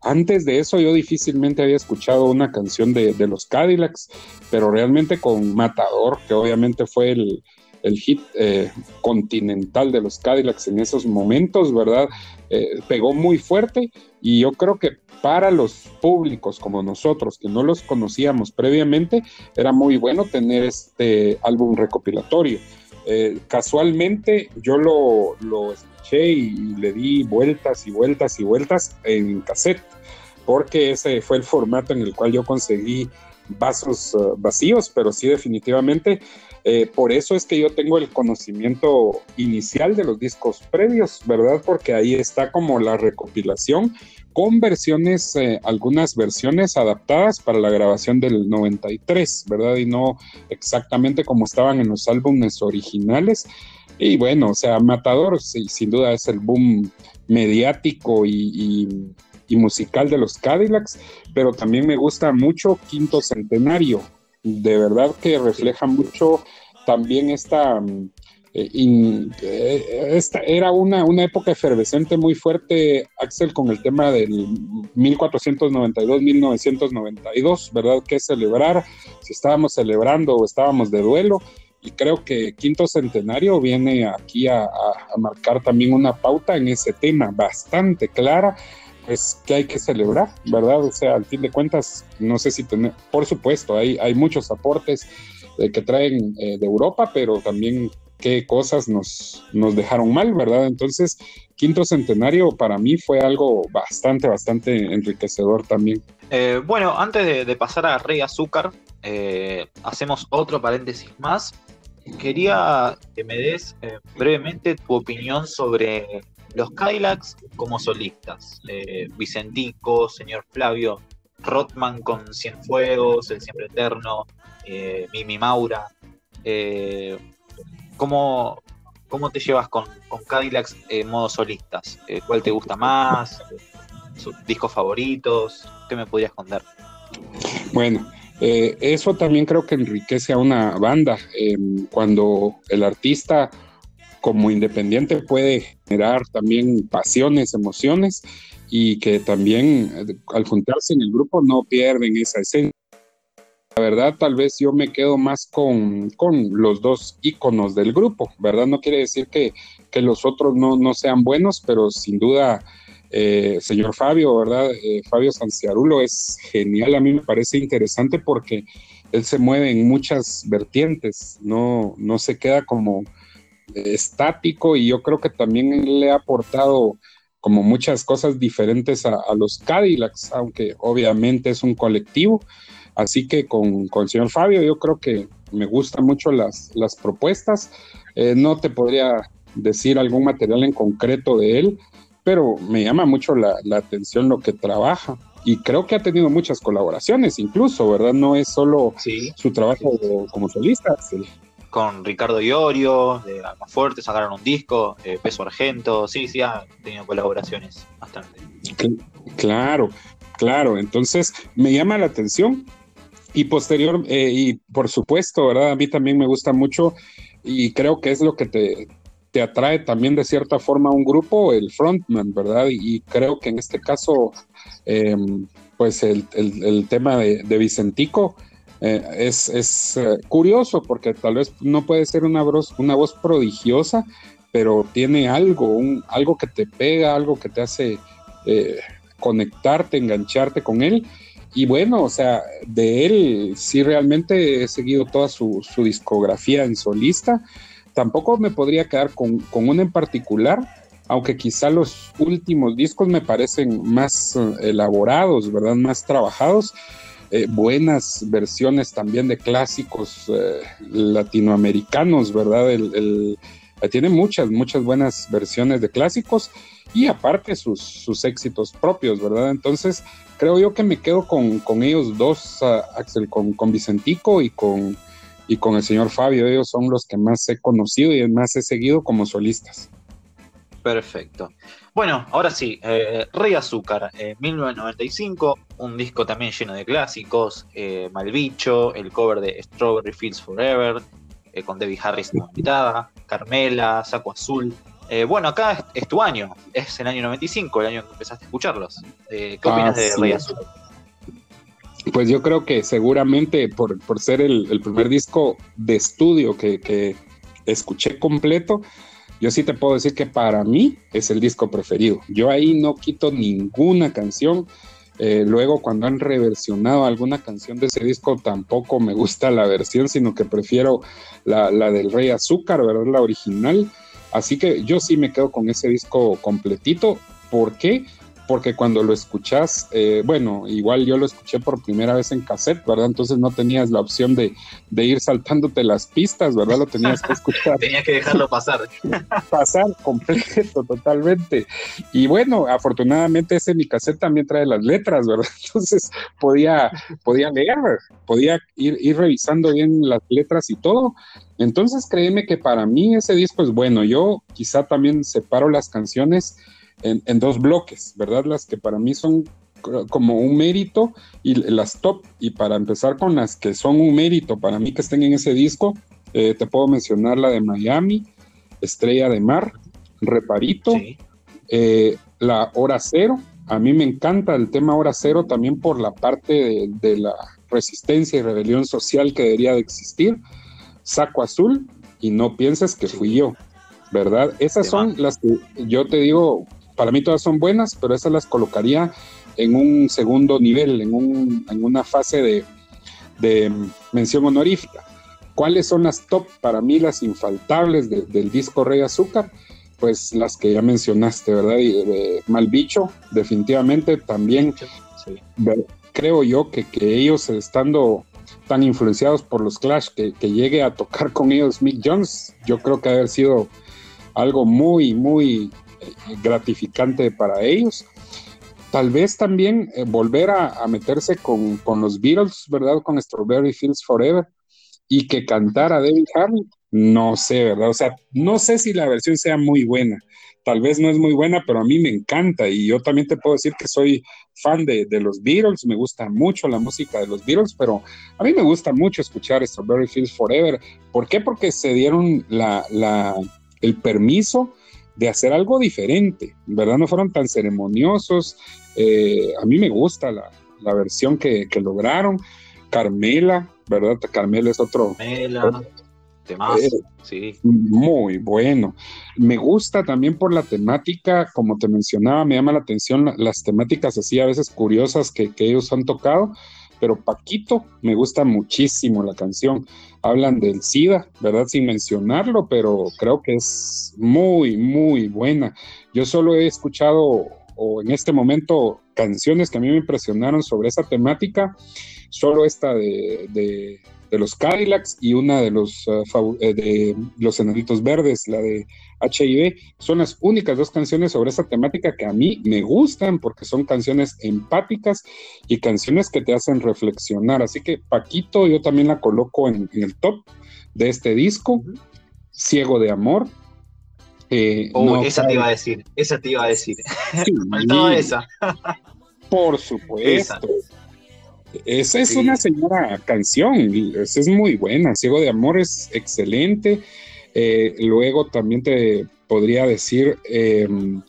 Antes de eso yo difícilmente había escuchado una canción de, los Cadillacs, pero realmente con Matador, que obviamente fue el, hit eh, continental de los Cadillacs en esos momentos, ¿verdad? Eh, pegó muy fuerte y yo creo que para los públicos como nosotros, que no los conocíamos previamente, era muy bueno tener este álbum recopilatorio. Eh, casualmente yo lo, escuché y, le di vueltas y vueltas y vueltas en cassette, porque ese fue el formato en el cual yo conseguí vasos vacíos, pero sí definitivamente eh, por eso es que yo tengo el conocimiento inicial de los discos previos, ¿verdad? Porque ahí está como la recopilación con versiones, eh, algunas versiones adaptadas para la grabación del 93, ¿verdad? Y no exactamente como estaban en los álbumes originales. Y bueno, o sea, Matador sin duda es el boom mediático y, y musical de los Cadillacs, pero también me gusta mucho Quinto Centenario. De verdad que refleja mucho también esta eh, eh, esta era una, una, época efervescente muy fuerte, Axel, con el tema del 1492-1992, ¿verdad? ¿Qué celebrar? Si estábamos celebrando o estábamos de duelo. Y creo que Quinto Centenario viene aquí a, marcar también una pauta en ese tema bastante clara, pues que hay que celebrar, ¿verdad? O sea, al fin de cuentas, no sé si tener, por supuesto, hay, hay muchos aportes eh, que traen de Europa, pero también qué cosas nos, nos dejaron mal, ¿verdad? Entonces, quinto centenario para mí fue algo bastante, bastante enriquecedor también. Eh, bueno, antes de, pasar a Rey Azúcar, eh, hacemos otro paréntesis más. Quería que me des eh, brevemente tu opinión sobre los Kylax como solistas. Vicentico, señor Flavio, Rotman con Cienfuegos, El Siempre Eterno, Mimi Maura. ¿Cómo, cómo te llevas con, con Cadillacs en modo solistas? Eh, ¿Cuál te gusta más? ¿Sus discos favoritos? ¿Qué me podrías contar? Bueno, eh, eso también creo que enriquece a una banda. Em, cuando el artista como independiente puede generar también pasiones, emociones y que también eh, al juntarse en el grupo no pierden esa esencia. La verdad, tal vez yo me quedo más con, los dos íconos del grupo, ¿verdad? No quiere decir que, los otros no, sean buenos, pero sin duda, eh, señor Fabio, ¿verdad? Eh, Fabio Sanciarulo es genial, a mí me parece interesante porque él se mueve en muchas vertientes, no, no se queda como estático y yo creo que también le ha aportado como muchas cosas diferentes a, a los Cadillacs, aunque obviamente es un colectivo Así que con, con el señor Fabio yo creo que me gustan mucho las, las propuestas. Eh, no te podría decir algún material en concreto de él, pero me llama mucho la, atención lo que trabaja. Y creo que ha tenido muchas colaboraciones, incluso, ¿verdad? No es solo su trabajo como solista. Con Ricardo Iorio, de Más Fuerte, sacaron un disco, eh, Peso Argento, sí, sí, ha tenido colaboraciones bastante. Claro, claro, entonces me llama la atención y posterior, eh, y por supuesto, ¿verdad? A mí también me gusta mucho y creo que es lo que te, te atrae también de cierta forma a un grupo, el frontman, ¿verdad? Y, creo que en este caso, em, pues el, tema de, Vicentico eh, es, es eh, curioso porque tal vez no puede ser una voz, una voz prodigiosa, pero tiene algo, un, algo que te pega, algo que te hace conectarte, engancharte con él y bueno, o sea, de él sí realmente he seguido toda su, discografía en solista. Tampoco me podría quedar con, con una en particular, aunque quizá los últimos discos me parecen más eh, elaborados, ¿verdad? Más trabajados. Eh, buenas versiones también de clásicos eh, latinoamericanos, ¿verdad? El, tiene muchas, muchas buenas versiones de clásicos y aparte sus, sus éxitos propios, ¿verdad? Entonces, creo yo que me quedo con, ellos dos, Axel, con, con, Vicentico y con, y con el señor Fabio. Ellos son los que más he conocido y más he seguido como solistas. Perfecto. Bueno, ahora sí, eh, Rey Azúcar, 1995, un disco también lleno de clásicos, eh, Malbicho, el cover de Strawberry Fields Forever, eh, con Debbie Harris como invitada, Carmela, Saco Azul, eh, bueno, acá es, tu año, es el año 95, el año que empezaste a escucharlos. Eh, ¿Qué opinas de Rey Azul? Pues yo creo que seguramente por, ser el, primer disco de estudio que, escuché completo, yo sí te puedo decir que para mí es el disco preferido. Yo ahí no quito ninguna canción. Eh, luego cuando han reversionado alguna canción de ese disco tampoco me gusta la versión, sino que prefiero la, la del Rey Azúcar, ¿verdad? La original. Así que yo sí me quedo con ese disco completito. ¿Por qué? Porque cuando lo escuchas, eh, bueno, igual yo lo escuché por primera vez en cassette, ¿verdad? Entonces no tenías la opción de, ir saltándote las pistas, ¿verdad? Lo tenías que escuchar. tenías que dejarlo pasar. pasar completo, totalmente. Y bueno, afortunadamente ese mi cassette también trae las letras, ¿verdad? Entonces podía, podía leer, podía ir, ir revisando bien las letras y todo. Entonces créeme que para mí ese disco es bueno. Yo quizá también separo las canciones en, dos bloques, ¿verdad? Las que para mí son como un mérito y las top. Y para empezar con las que son un mérito para mí que estén en ese disco, eh, te puedo mencionar la de Miami, Estrella de Mar, Reparito, eh, la Hora Cero. A mí me encanta el tema Hora Cero también por la parte de la resistencia y rebelión social que debería de existir saco azul y no pienses que fui yo, ¿verdad? Esas son las que yo te digo, para mí todas son buenas, pero esas las colocaría en un segundo nivel, en, un, en una fase de, mención honorífica. ¿Cuáles son las top para mí, las infaltables del disco Rey Azúcar? Pues las que ya mencionaste, ¿verdad? Y de Malbicho, definitivamente también. Creo yo que, que ellos estando tan influenciados por los Clash que, llegue a tocar con ellos Mick Jones, yo creo que haber sido algo muy, muy eh, gratificante para ellos. Tal vez también eh, volver a, meterse con, los Beatles, ¿verdad? Con Strawberry Fields Forever y que cantara David Harry, no sé, ¿verdad? O sea, no sé si la versión sea muy buena, tal vez no es muy buena, pero a mí me encanta y yo también te puedo decir que soy fan de, los Beatles, me gusta mucho la música de los Beatles, pero a mí me gusta mucho escuchar Strawberry Fields Forever. ¿Por qué? Porque se dieron la, el permiso de hacer algo diferente, ¿verdad? No fueron tan ceremoniosos. Eh, a mí me gusta la, versión que, lograron. Carmela, ¿verdad? Carmela es otro, Carmela. Eh, sí. Muy bueno. Me gusta también por la temática, como te mencionaba, me llama la atención las temáticas así a veces curiosas que, ellos han tocado, pero Paquito me gusta muchísimo la canción. Hablan del SIDA, ¿verdad? Sin mencionarlo, pero creo que es muy, muy buena. Yo solo he escuchado o en este momento canciones que a mí me impresionaron sobre esa temática, solo esta de de los Cadillacs y una de los, uh, de los Enanitos Verdes, la de HIV. Son las únicas dos canciones sobre esta temática que a mí me gustan porque son canciones empáticas y canciones que te hacen reflexionar. Así que Paquito yo también la coloco en, el top de este disco, Ciego de Amor. Eh, esa te iba a decir, esa te iba a decir. Faltaba esa. Por supuesto. Esa es una señora canción, esa es muy buena. Ciego de Amor es excelente. Eh, luego también te podría decir, em,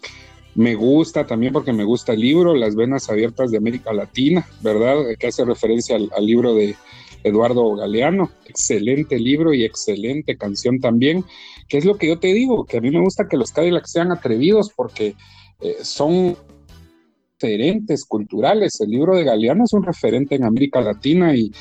me gusta también porque me gusta el libro, Las Venas Abiertas de América Latina, ¿verdad? Que hace referencia al, libro de Eduardo Galeano. Excelente libro y excelente canción también, que es lo que yo te digo, que a mí me gusta que los Cadillacs sean atrevidos porque eh, son referentes culturales. El libro de Galeano es un referente en América Latina y,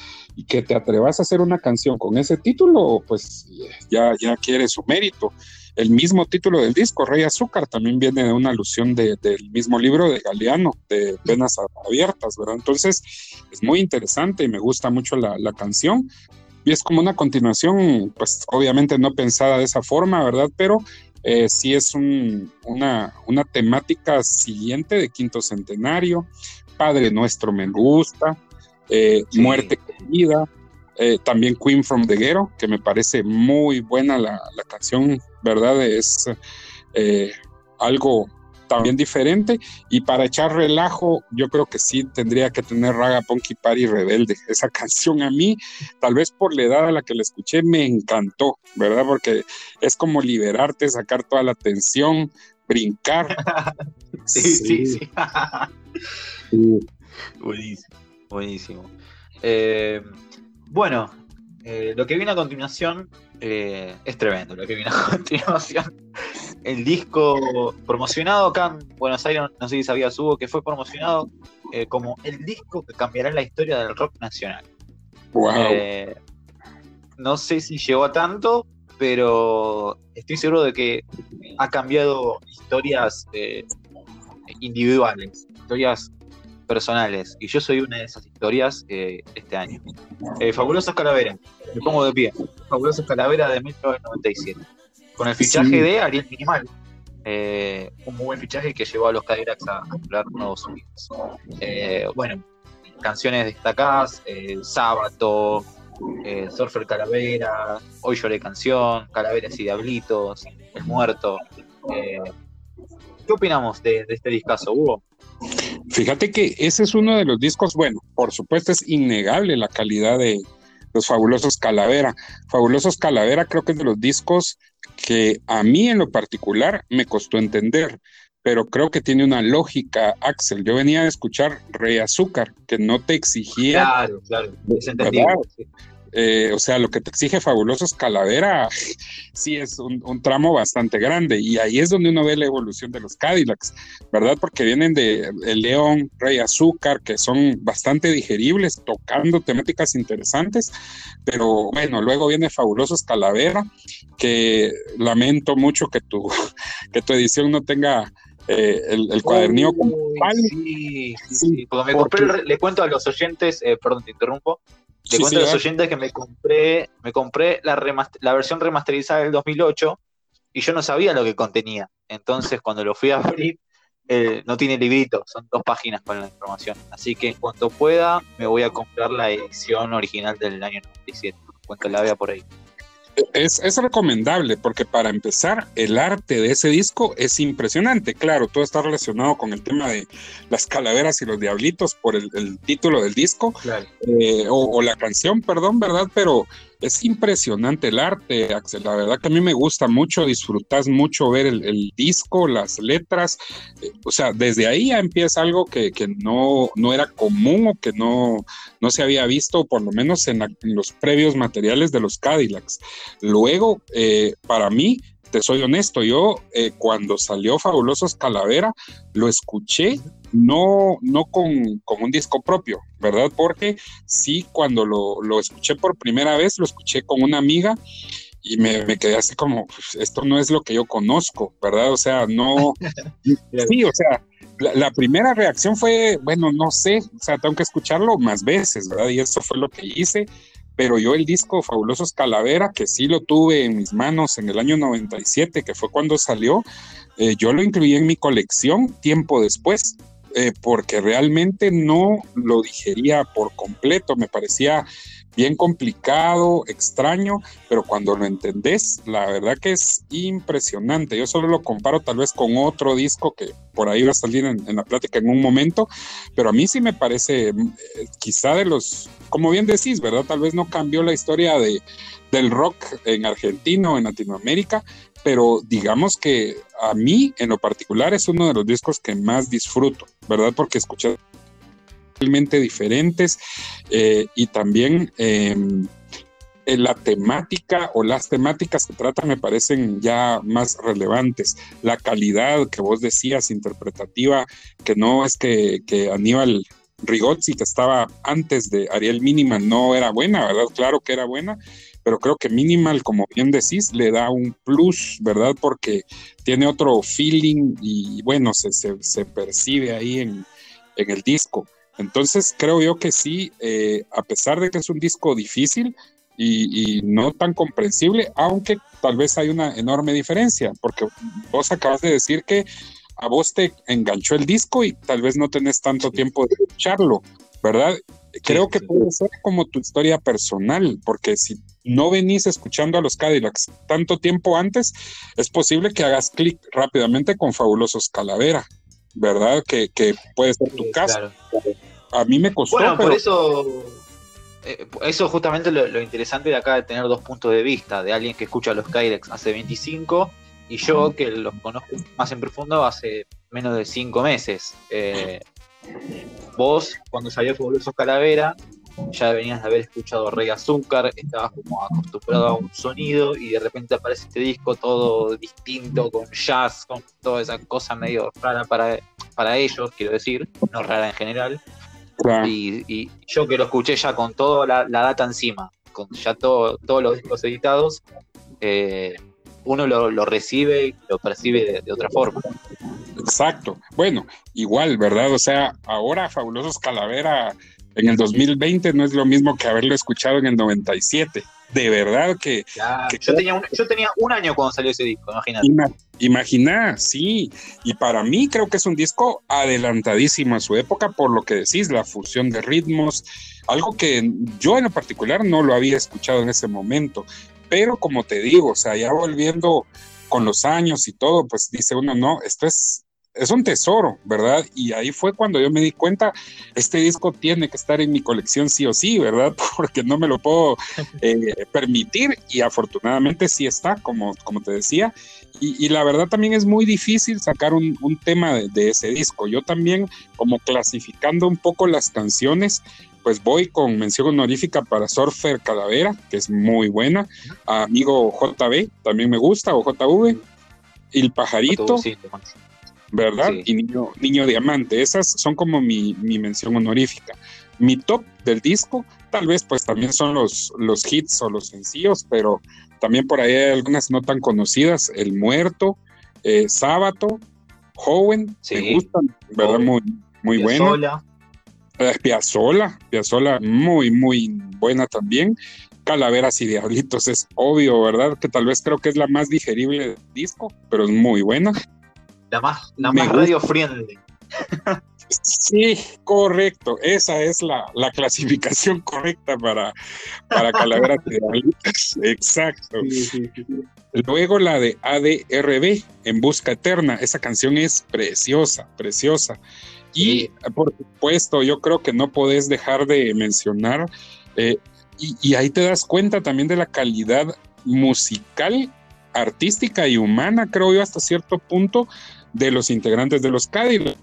que te atrevas a hacer una canción con ese título, pues ya, ya quiere su mérito. El mismo título del disco, Rey Azúcar, también viene de una alusión del mismo libro de Galeano, de Venas Abiertas, ¿verdad? Entonces, es muy interesante y me gusta mucho la, la canción. Y es como una continuación, pues obviamente no pensada de esa forma, ¿verdad? Pero eh, sí es una, temática siguiente de quinto centenario. Padre Nuestro me gusta. Eh, Muerte querida. Eh, también Queen from the Ghetto, que me parece muy buena la, la canción, ¿verdad? Es algo también diferente. Y para echar relajo, yo creo que sí tendría que tener Raga Punky Party Rebelde. Esa canción a mí, tal vez por la edad a la que la escuché, me encantó, ¿verdad? Porque es como liberarte, sacar toda la tensión, brincar. sí, sí, sí. Buenísimo, buenísimo. Eh, bueno, eh, lo que viene a continuación eh, es tremendo. Lo que viene a continuación el disco promocionado acá en Buenos Aires, no sé si sabías, Hugo, que fue promocionado eh, como el disco que cambiará la historia del rock nacional. Eh, no sé si llegó a tanto, pero estoy seguro de que ha cambiado historias eh, individuales, historias personales, y yo soy una de esas historias este año. Fabulosos Calaveras, me pongo de pie. Fabulosos Calaveras de 1997 con el fichaje de Ariel Minimal. Eh, un muy buen fichaje que llevó a los Cadillacs a, a nuevos sonidos. Eh, bueno, canciones destacadas, eh, Sábato, Surfer Calavera, Hoy lloré canción, Calaveras y Diablitos, El Muerto. ¿Qué opinamos de, de este discazo, Hugo? Fíjate que ese es uno de los discos, bueno, por supuesto es innegable la calidad de los fabulosos Calavera. Fabulosos Calavera creo que es de los discos que a mí en lo particular me costó entender, pero creo que tiene una lógica, Axel. Yo venía a escuchar Rey Azúcar, que no te exigía. Claro, claro, entendible. Eh, o sea, lo que te exige Fabulosos Calavera, sí es un, tramo bastante grande. Y ahí es donde uno ve la evolución de los Cadillacs, ¿verdad? Porque vienen de El León, Rey Azúcar, que son bastante digeribles, tocando temáticas interesantes. Pero bueno, luego viene Fabulosos Calavera, que lamento mucho que tu, que tu edición no tenga eh, el, el, cuadernillo sí, sí, le cuento a los oyentes, eh, perdón, te interrumpo, te cuento a los oyentes que me compré, me compré la, la versión remasterizada del 2008 y yo no sabía lo que contenía. Entonces, cuando lo fui a abrir, eh, no tiene librito, son dos páginas con la información. Así que en cuanto pueda, me voy a comprar la edición original del año 97, cuando la vea por ahí. Es, recomendable porque para empezar, el arte de ese disco es impresionante. Claro, todo está relacionado con el tema de las calaveras y los diablitos por el, título del disco eh, o, la canción, perdón, ¿verdad? Pero es impresionante el arte, Axel. La verdad que a mí me gusta mucho, disfrutas mucho ver el, disco, las letras. Eh, o sea, desde ahí ya empieza algo que, no, no, era común o que no, no se había visto, por lo menos en, los previos materiales de los Cadillacs. Luego, eh, para mí, te soy honesto, yo eh, cuando salió Fabulosos Calavera, lo escuché no, no con, un disco propio, ¿verdad? Porque sí, cuando lo, escuché por primera vez, lo escuché con una amiga y me, quedé así como, pues, esto no es lo que yo conozco, ¿verdad? O sea, no, sí, o sea, la, la, primera reacción fue, bueno, no sé, o sea, tengo que escucharlo más veces, ¿verdad? Y eso fue lo que hice pero yo el disco Fabulosos Calavera, que sí lo tuve en mis manos en el año 97, que fue cuando salió, eh, yo lo incluí en mi colección tiempo después, eh, porque realmente no lo digería por completo, me parecía bien complicado, extraño, pero cuando lo entendés, la verdad que es impresionante. Yo solo lo comparo tal vez con otro disco que por ahí va a salir en, la plática en un momento, pero a mí sí me parece eh, quizá de los, como bien decís, ¿verdad? Tal vez no cambió la historia de, del rock en Argentina o en Latinoamérica, pero digamos que a mí en lo particular es uno de los discos que más disfruto, ¿verdad? Porque escuché diferentes eh, y también em, la temática o las temáticas que trata me parecen ya más relevantes. La calidad que vos decías, interpretativa, que no es que, que Aníbal Rigozzi, que estaba antes de Ariel Minimal, no era buena, ¿verdad? Claro que era buena, pero creo que Minimal, como bien decís, le da un plus, ¿verdad? Porque tiene otro feeling y bueno, se, se, percibe ahí en, en el disco. Entonces creo yo que sí, eh, a pesar de que es un disco difícil y, no tan comprensible, aunque tal vez hay una enorme diferencia, porque vos acabas de decir que a vos te enganchó el disco y tal vez no tenés tanto tiempo de escucharlo, ¿verdad? Creo que puede ser como tu historia personal, porque si no venís escuchando a los Cadillacs tanto tiempo antes, es posible que hagas clic rápidamente con Fabulosos Calavera, ¿verdad? Que, puede ser tu caso a mí me costó. Bueno, por eso. Eh, eso justamente lo, interesante de acá de tener dos puntos de vista, de alguien que escucha a los Kyrex hace 25 y yo que los conozco más en profundo hace menos de 5 meses. Eh, vos, cuando salió Fabuloso Calavera, ya venías de haber escuchado Rey Azúcar, estabas como acostumbrado a un sonido y de repente aparece este disco todo distinto, con jazz, con toda esa cosa medio rara para, para ellos, quiero decir, no rara en general. Y, yo que lo escuché ya con toda la, data encima, con ya todo, todos los discos editados, eh, uno lo, recibe y lo percibe de, otra forma. Exacto. Bueno, igual, ¿verdad? O sea, ahora Fabulosos Calavera en el 2020 no es lo mismo que haberlo escuchado en el 97 de verdad que... yo, tenía un, yo tenía un año cuando salió ese disco, imagínate. Imagina, sí. Y para mí creo que es un disco adelantadísimo a su época por lo que decís, la fusión de ritmos, algo que yo en lo particular no lo había escuchado en ese momento. Pero como te digo, o sea, ya volviendo con los años y todo, pues dice uno, no, esto es es un tesoro, ¿verdad? Y ahí fue cuando yo me di cuenta, este disco tiene que estar en mi colección sí o sí, ¿verdad? Porque no me lo puedo eh, permitir y afortunadamente sí está, como, como te decía. Y, la verdad también es muy difícil sacar un, tema de, ese disco. Yo también, como clasificando un poco las canciones, pues voy con mención honorífica para Surfer Calavera, que es muy buena. amigo JB, también me gusta, o JV. El Pajarito. ¿Verdad? Y niño, niño Diamante. Esas son como mi, mención honorífica. Mi top del disco, tal vez pues también son los, los hits o los sencillos, pero también por ahí hay algunas no tan conocidas. El Muerto, eh, Sábato, Joven, me gustan, ¿verdad? Muy, muy buena. Eh, Piazzola, Piazzola, muy, muy buena también. Calaveras y Diablitos es obvio, ¿verdad? Que tal vez creo que es la más digerible del disco, pero es muy buena. La más, la más radio friendly. Sí, correcto. Esa es la, clasificación correcta para, para Calaveras Exacto. Luego la de ADRB, En Busca Eterna. Esa canción es preciosa, preciosa. Y por supuesto, yo creo que no podés dejar de mencionar, eh, y, y, ahí te das cuenta también de la calidad musical, artística y humana, creo yo, hasta cierto punto, de los integrantes de los Cadillacs.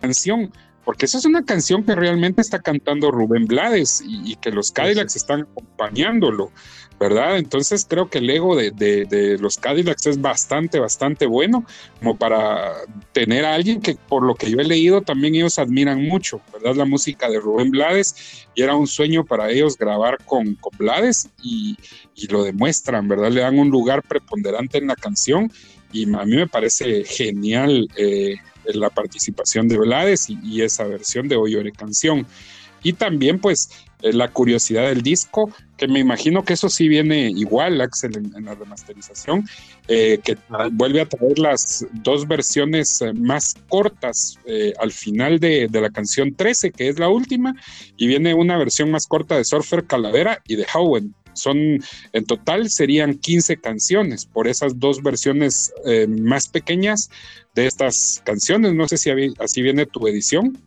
Canción, porque esa es una canción que realmente está cantando Rubén Blades y, que los Cadillacs están acompañándolo, ¿verdad? Entonces creo que el ego de, los Cadillacs es bastante, bastante bueno, como para tener a alguien que por lo que yo he leído también ellos admiran mucho, ¿verdad? La música de Rubén Blades y era un sueño para ellos grabar con, con Blades y, y lo demuestran, ¿verdad? Le dan un lugar preponderante en la canción y a mí me parece genial eh, la participación de Blades y, esa versión de Hoy Canción. y también pues eh, la curiosidad del disco, que me imagino que eso sí viene igual, Axel, en, la remasterización, eh, que vuelve a traer las dos versiones más cortas al final de, de, la canción 13, que es la última, y viene una versión más corta de Surfer Calavera y de Howen. Son, en total serían 15 canciones por esas dos versiones más pequeñas de estas canciones. No sé si así viene tu edición.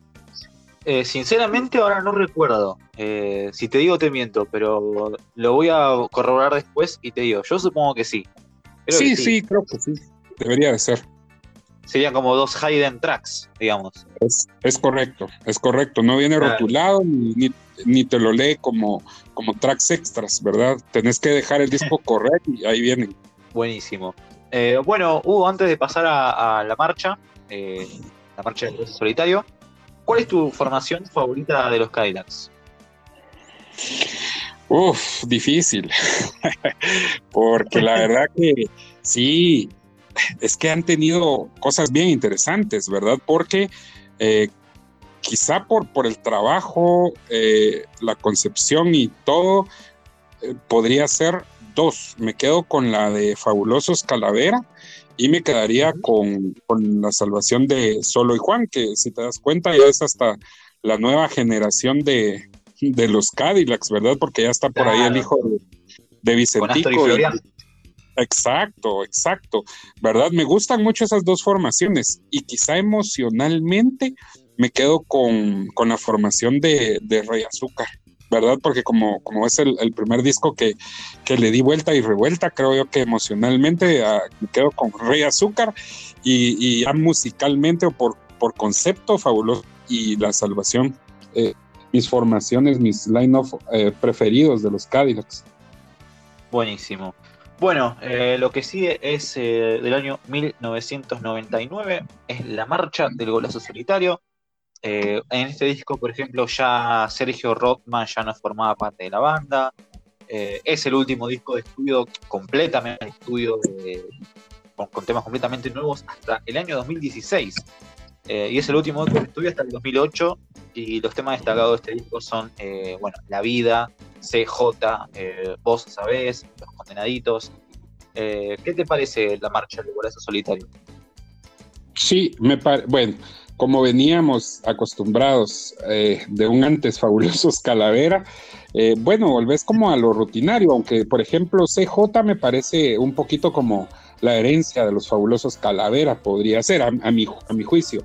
Eh, sinceramente ahora no recuerdo. Eh, si te digo te miento, pero lo voy a corroborar después y te digo, yo supongo que sí. sí, sí, creo que sí. Debería de ser. Serían como dos hidden tracks, digamos. Es, correcto, es correcto. No viene rotulado ni, te lo lee como, como tracks extras, ¿verdad? Tenés que dejar el disco correr y ahí vienen. Buenísimo. Eh, bueno, Hugo, antes de pasar a, la marcha, la marcha del solitario, ¿Cuál es tu formación favorita de los Cadillacs? Uf, difícil. Porque la verdad que sí, es que han tenido cosas bien interesantes, ¿verdad? Porque eh, quizá por, por el trabajo, eh, la concepción y todo, eh, podría ser dos. Me quedo con la de Fabulosos Calavera y me quedaría con, la salvación de Solo y Juan, que si te das cuenta ya es hasta la nueva generación de, los Cadillacs, ¿verdad? Porque ya está por ahí el hijo de, de Vicentico. Exacto, exacto. ¿Verdad? Me gustan mucho esas dos formaciones y quizá emocionalmente me quedo con, la formación de, de Rey Azúcar. ¿verdad? Porque como, como es el, primer disco que, le di vuelta y revuelta, creo yo que emocionalmente ah, me quedo con Rey Azúcar y, ya musicalmente o por, por concepto fabuloso y La Salvación, eh, mis formaciones, mis line-off eh, preferidos de los Cadillacs. Buenísimo. Bueno, eh, lo que sigue es del año 1999, es La Marcha del Golazo Solitario, eh, en este disco, por ejemplo, ya Sergio Rothman ya no formaba parte de la banda. Eh, es el último disco de estudio completamente estudio con, temas completamente nuevos hasta el año 2016. Eh, y es el último disco de estudio hasta el 2008. Y los temas destacados de este disco son, bueno, La Vida, CJ, Vos Sabés, Los Condenaditos. ¿Qué te parece la marcha del Golazo Solitario? Sí, me parece. Bueno como veníamos acostumbrados eh, de un antes fabulosos Calavera, eh, bueno, volvés como a lo rutinario, aunque por ejemplo CJ me parece un poquito como la herencia de los fabulosos Calavera, podría ser, a, mi, a mi juicio.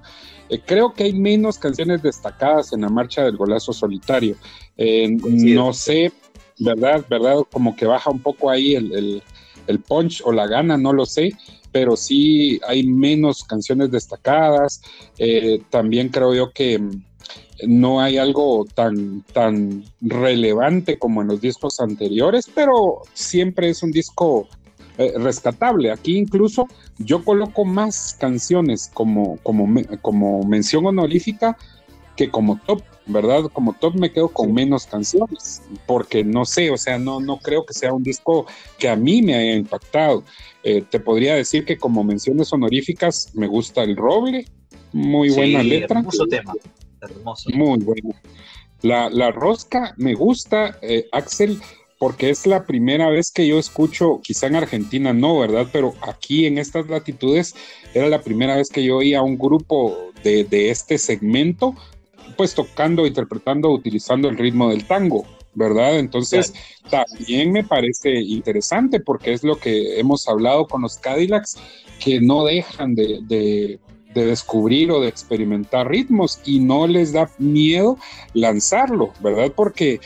Eh, creo que hay menos canciones destacadas en la marcha del golazo solitario. No sé, ¿verdad? ¿Verdad? Como que baja un poco ahí el, el punch o la gana, no lo sé pero sí hay menos canciones destacadas. Eh, también creo yo que mm, no hay algo tan, tan relevante como en los discos anteriores, pero siempre es un disco eh, rescatable. Aquí incluso yo coloco más canciones como, como, como mención honorífica que como top, ¿verdad? Como top me quedo con menos canciones, porque no sé, o sea, no, no creo que sea un disco que a mí me haya impactado. Eh, te podría decir que como menciones honoríficas me gusta El Roble, muy buena letra. Hermoso tema, hermoso. Muy bueno. La, la Rosca me gusta, eh, Axel, porque es la primera vez que yo escucho, quizá en Argentina no, ¿verdad? Pero aquí en estas latitudes era la primera vez que yo oía un grupo de, de este segmento pues tocando, interpretando, utilizando el ritmo del tango, ¿verdad? Entonces, también me parece interesante porque es lo que hemos hablado con los Cadillacs, que no dejan de, descubrir o de experimentar ritmos y no les da miedo lanzarlo, ¿verdad? Porque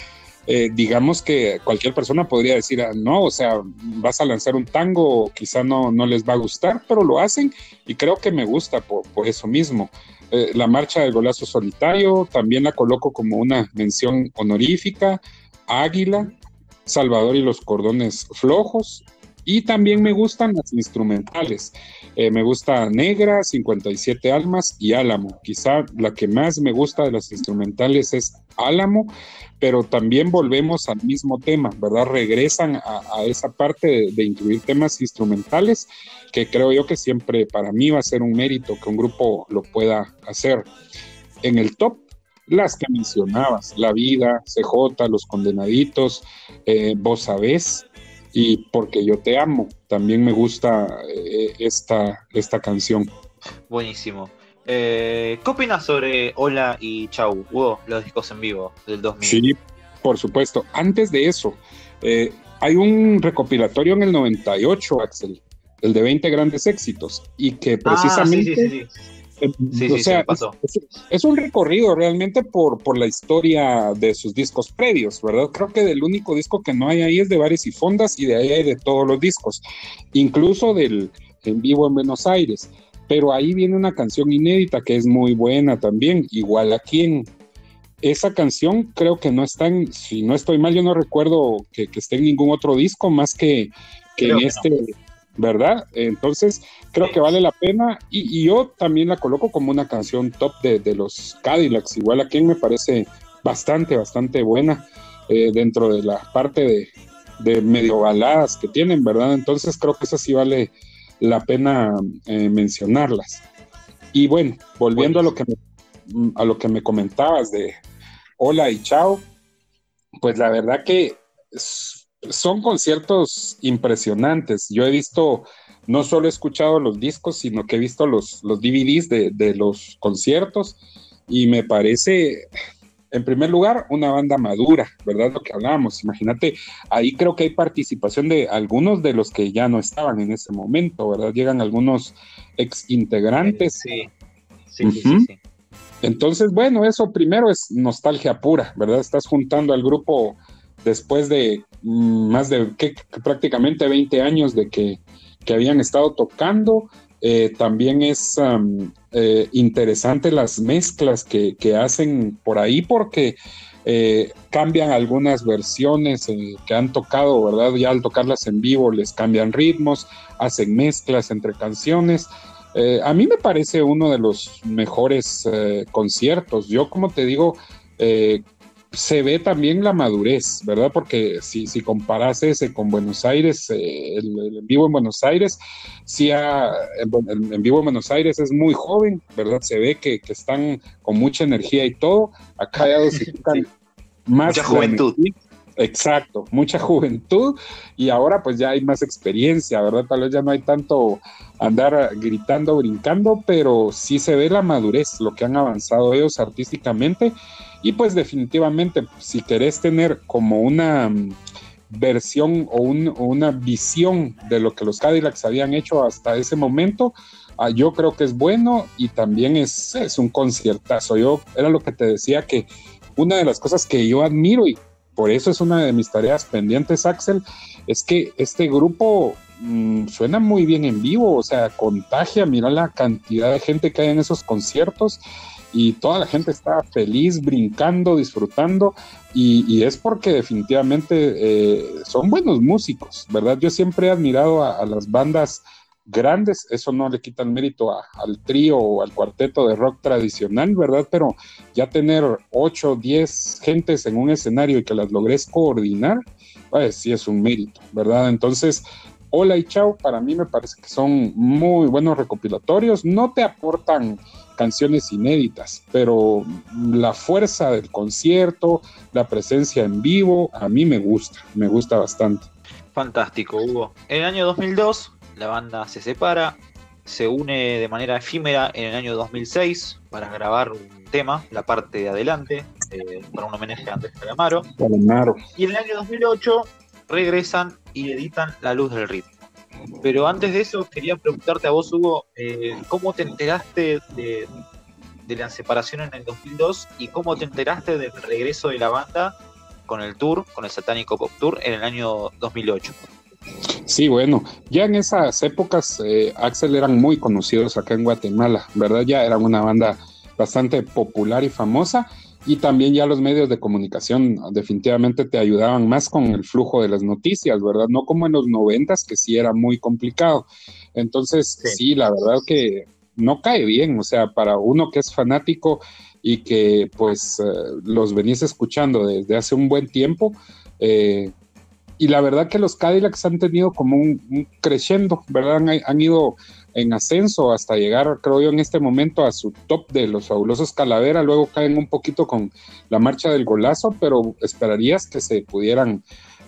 eh, digamos que cualquier persona podría decir, ah, no, o sea, vas a lanzar un tango, quizá no, no les va a gustar, pero lo hacen y creo que me gusta por, por eso mismo. Eh, la marcha del golazo solitario, también la coloco como una mención honorífica, Águila, Salvador y los cordones flojos, y también me gustan las instrumentales. Eh, me gusta Negra, 57 Almas y Álamo. Quizá la que más me gusta de las instrumentales es Álamo, pero también volvemos al mismo tema, ¿verdad? Regresan a, esa parte de, incluir temas instrumentales, que creo yo que siempre para mí va a ser un mérito que un grupo lo pueda hacer. En el top las que mencionabas, La Vida, CJ, Los Condenaditos, eh, Vos Sabés y Porque Yo Te Amo. También me gusta eh, esta, esta canción. Buenísimo. Eh, ¿Qué opinas sobre Hola y Chau, Hugo, los discos en vivo del 2000? Sí, por supuesto. Antes de eso, eh, hay un recopilatorio en el 98, Axel, el de 20 grandes éxitos, y que precisamente... Ah, sí, sí, sí, o sea, es, un recorrido realmente por, por la historia de sus discos previos, ¿verdad? Creo que del único disco que no hay ahí es de Bares y Fondas y de ahí hay de todos los discos, incluso del en vivo en Buenos Aires pero ahí viene una canción inédita que es muy buena también, igual aquí en esa canción creo que no está en, si no estoy mal, yo no recuerdo que, esté en ningún otro disco más que, en este, ¿verdad? Entonces creo que vale la pena y, yo también la coloco como una canción top de, los Cadillacs, igual aquí me parece bastante, bastante buena eh, dentro de la parte de, de medio baladas que tienen, ¿verdad? Entonces creo que esa sí vale la pena eh, mencionarlas. Y bueno, volviendo a lo, que me, a lo que me comentabas de hola y chao, pues la verdad que son conciertos impresionantes. Yo he visto, no solo he escuchado los discos, sino que he visto los, los DVDs de, de los conciertos y me parece en primer lugar, una banda madura, ¿verdad? Lo que hablábamos. Imagínate, ahí creo que hay participación de algunos de los que ya no estaban en ese momento, ¿verdad? Llegan algunos ex integrantes. Sí, sí, sí, Entonces, bueno, eso primero es nostalgia pura, ¿verdad? Estás juntando al grupo después de mm, más de prácticamente 20 años de que, que habían estado tocando eh, también es eh, interesante las mezclas que, hacen por ahí porque eh, cambian algunas versiones que han tocado, ¿verdad? Ya al tocarlas en vivo les cambian ritmos, hacen mezclas entre canciones. a mí me parece uno de los mejores conciertos. Yo, como te digo, se ve también la madurez, ¿verdad? Porque si, si comparas ese con Buenos Aires, eh, el, en vivo en Buenos Aires, sí en, vivo en Buenos Aires es muy joven, ¿verdad? Se ve que, están con mucha energía y todo. Acá ya dosifican más. Mucha juventud. Exacto, mucha juventud y ahora pues ya hay más experiencia, ¿verdad? Tal vez ya no hay tanto andar gritando, brincando, pero sí se ve la madurez, lo que han avanzado ellos artísticamente y pues definitivamente, si querés tener como una mm, versión o, una visión de lo que los Cadillacs habían hecho hasta ese momento, ah, yo creo que es bueno y también es, es un conciertazo. Yo era lo que te decía que una de las cosas que yo admiro y por eso es una de mis tareas pendientes, Axel, es que este grupo mm, suena muy bien en vivo, o sea, contagia, mira la cantidad de gente que hay en esos conciertos y toda la gente está feliz, brincando, disfrutando, y, es porque definitivamente eh, son buenos músicos, ¿verdad? Yo siempre he admirado a, las bandas grandes, eso no le quita el mérito al trío o al cuarteto de rock tradicional, ¿verdad? Pero ya tener 8, 10 gentes en un escenario y que las logres coordinar, pues sí es un mérito, ¿verdad? Entonces, Hola y Chao, para mí me parece que son muy buenos recopilatorios, no te aportan canciones inéditas, pero la fuerza del concierto, la presencia en vivo, a mí me gusta, me gusta bastante. Fantástico, Hugo. En el año 2002, la banda se separa, se une de manera efímera en el año 2006 para grabar un tema, la parte de adelante, eh, para un homenaje a Andrés Calamaro. Y en el año 2008 regresan y editan La Luz del Ritmo. Pero antes de eso, quería preguntarte a vos, Hugo, eh, ¿cómo te enteraste de, la separación en el 2002 y cómo te enteraste del regreso de la banda con el tour, con el Satánico Pop Tour, en el año 2008? Sí, bueno, ya en esas épocas eh, Axel eran muy conocidos acá en Guatemala, ¿verdad? Ya eran una banda bastante popular y famosa y también ya los medios de comunicación definitivamente te ayudaban más con el flujo de las noticias, ¿verdad? No como en los noventas, que sí era muy complicado. Entonces, sí. la verdad que no cae bien, o sea, para uno que es fanático y que pues eh, los venís escuchando desde hace un buen tiempo, eh, y la verdad que los Cadillacs han tenido como un, creciendo, ¿verdad? Han, han, ido en ascenso hasta llegar, creo yo, en este momento a su top de los fabulosos Calavera, luego caen un poquito con la marcha del golazo, pero esperarías que se pudieran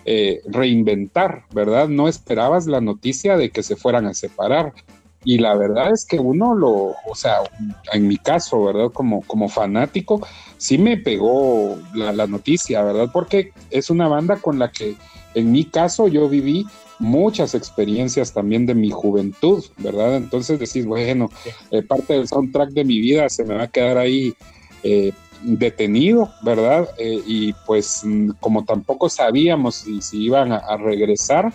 eh, reinventar, ¿verdad? No esperabas la noticia de que se fueran a separar. Y la verdad es que uno lo, o sea, en mi caso, ¿verdad? Como, como fanático, sí me pegó la, la noticia, ¿verdad? Porque es una banda con la que, en mi caso, yo viví muchas experiencias también de mi juventud, ¿verdad? Entonces decís, bueno, eh, parte del soundtrack de mi vida se me va a quedar ahí eh, detenido, ¿verdad? Eh, y pues mm, como tampoco sabíamos si, si iban a, regresar,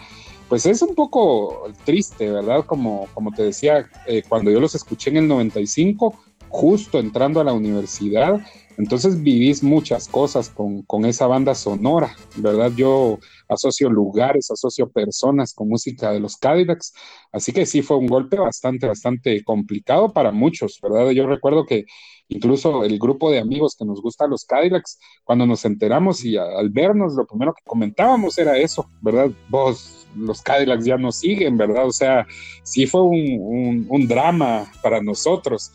pues es un poco triste, ¿verdad? Como, como te decía, cuando yo los escuché en el 95, justo entrando a la universidad, entonces vivís muchas cosas con, con, esa banda sonora, ¿verdad? Yo asocio lugares, asocio personas con música de los Cadillacs, así que sí fue un golpe bastante, bastante complicado para muchos, ¿verdad? Yo recuerdo que incluso el grupo de amigos que nos gusta los Cadillacs, cuando nos enteramos y al vernos, lo primero que comentábamos era eso, ¿verdad? Vos, los Cadillacs ya no siguen, ¿verdad? O sea, sí fue un drama para nosotros.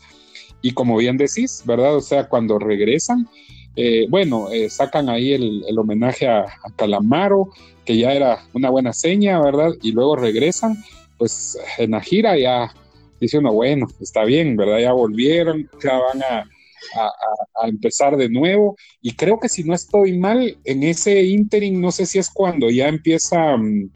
Y como bien decís, ¿verdad? O sea, cuando regresan, eh, bueno, eh, sacan ahí el, homenaje a, Calamaro, que ya era una buena seña, ¿verdad? Y luego regresan, pues en la gira ya dice uno, bueno, está bien, ¿verdad? Ya volvieron, ya van a, empezar de nuevo. Y creo que si no estoy mal, en ese interim, no sé si es cuando ya empieza... Mm,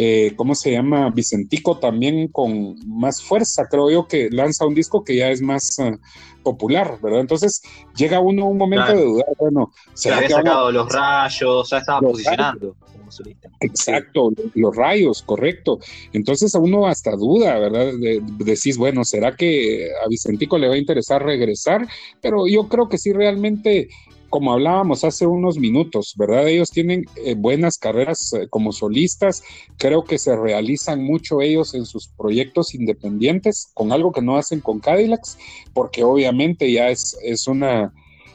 eh, ¿cómo se llama? Vicentico también con más fuerza, creo yo que lanza un disco que ya es más eh, popular, ¿verdad? Entonces llega uno un momento de dudar, bueno, se había sacado los rayos, ya estaba posicionando. Como solista. Exacto, los rayos, correcto. Entonces a uno hasta duda, ¿verdad? decís, bueno, ¿será que a Vicentico le va a interesar regresar? Pero yo creo que sí, realmente como hablábamos hace unos minutos, ¿verdad? Ellos tienen eh, buenas carreras eh, como solistas, creo que se realizan mucho ellos en sus proyectos independientes, con algo que no hacen con Cadillacs, porque obviamente ya es, es una,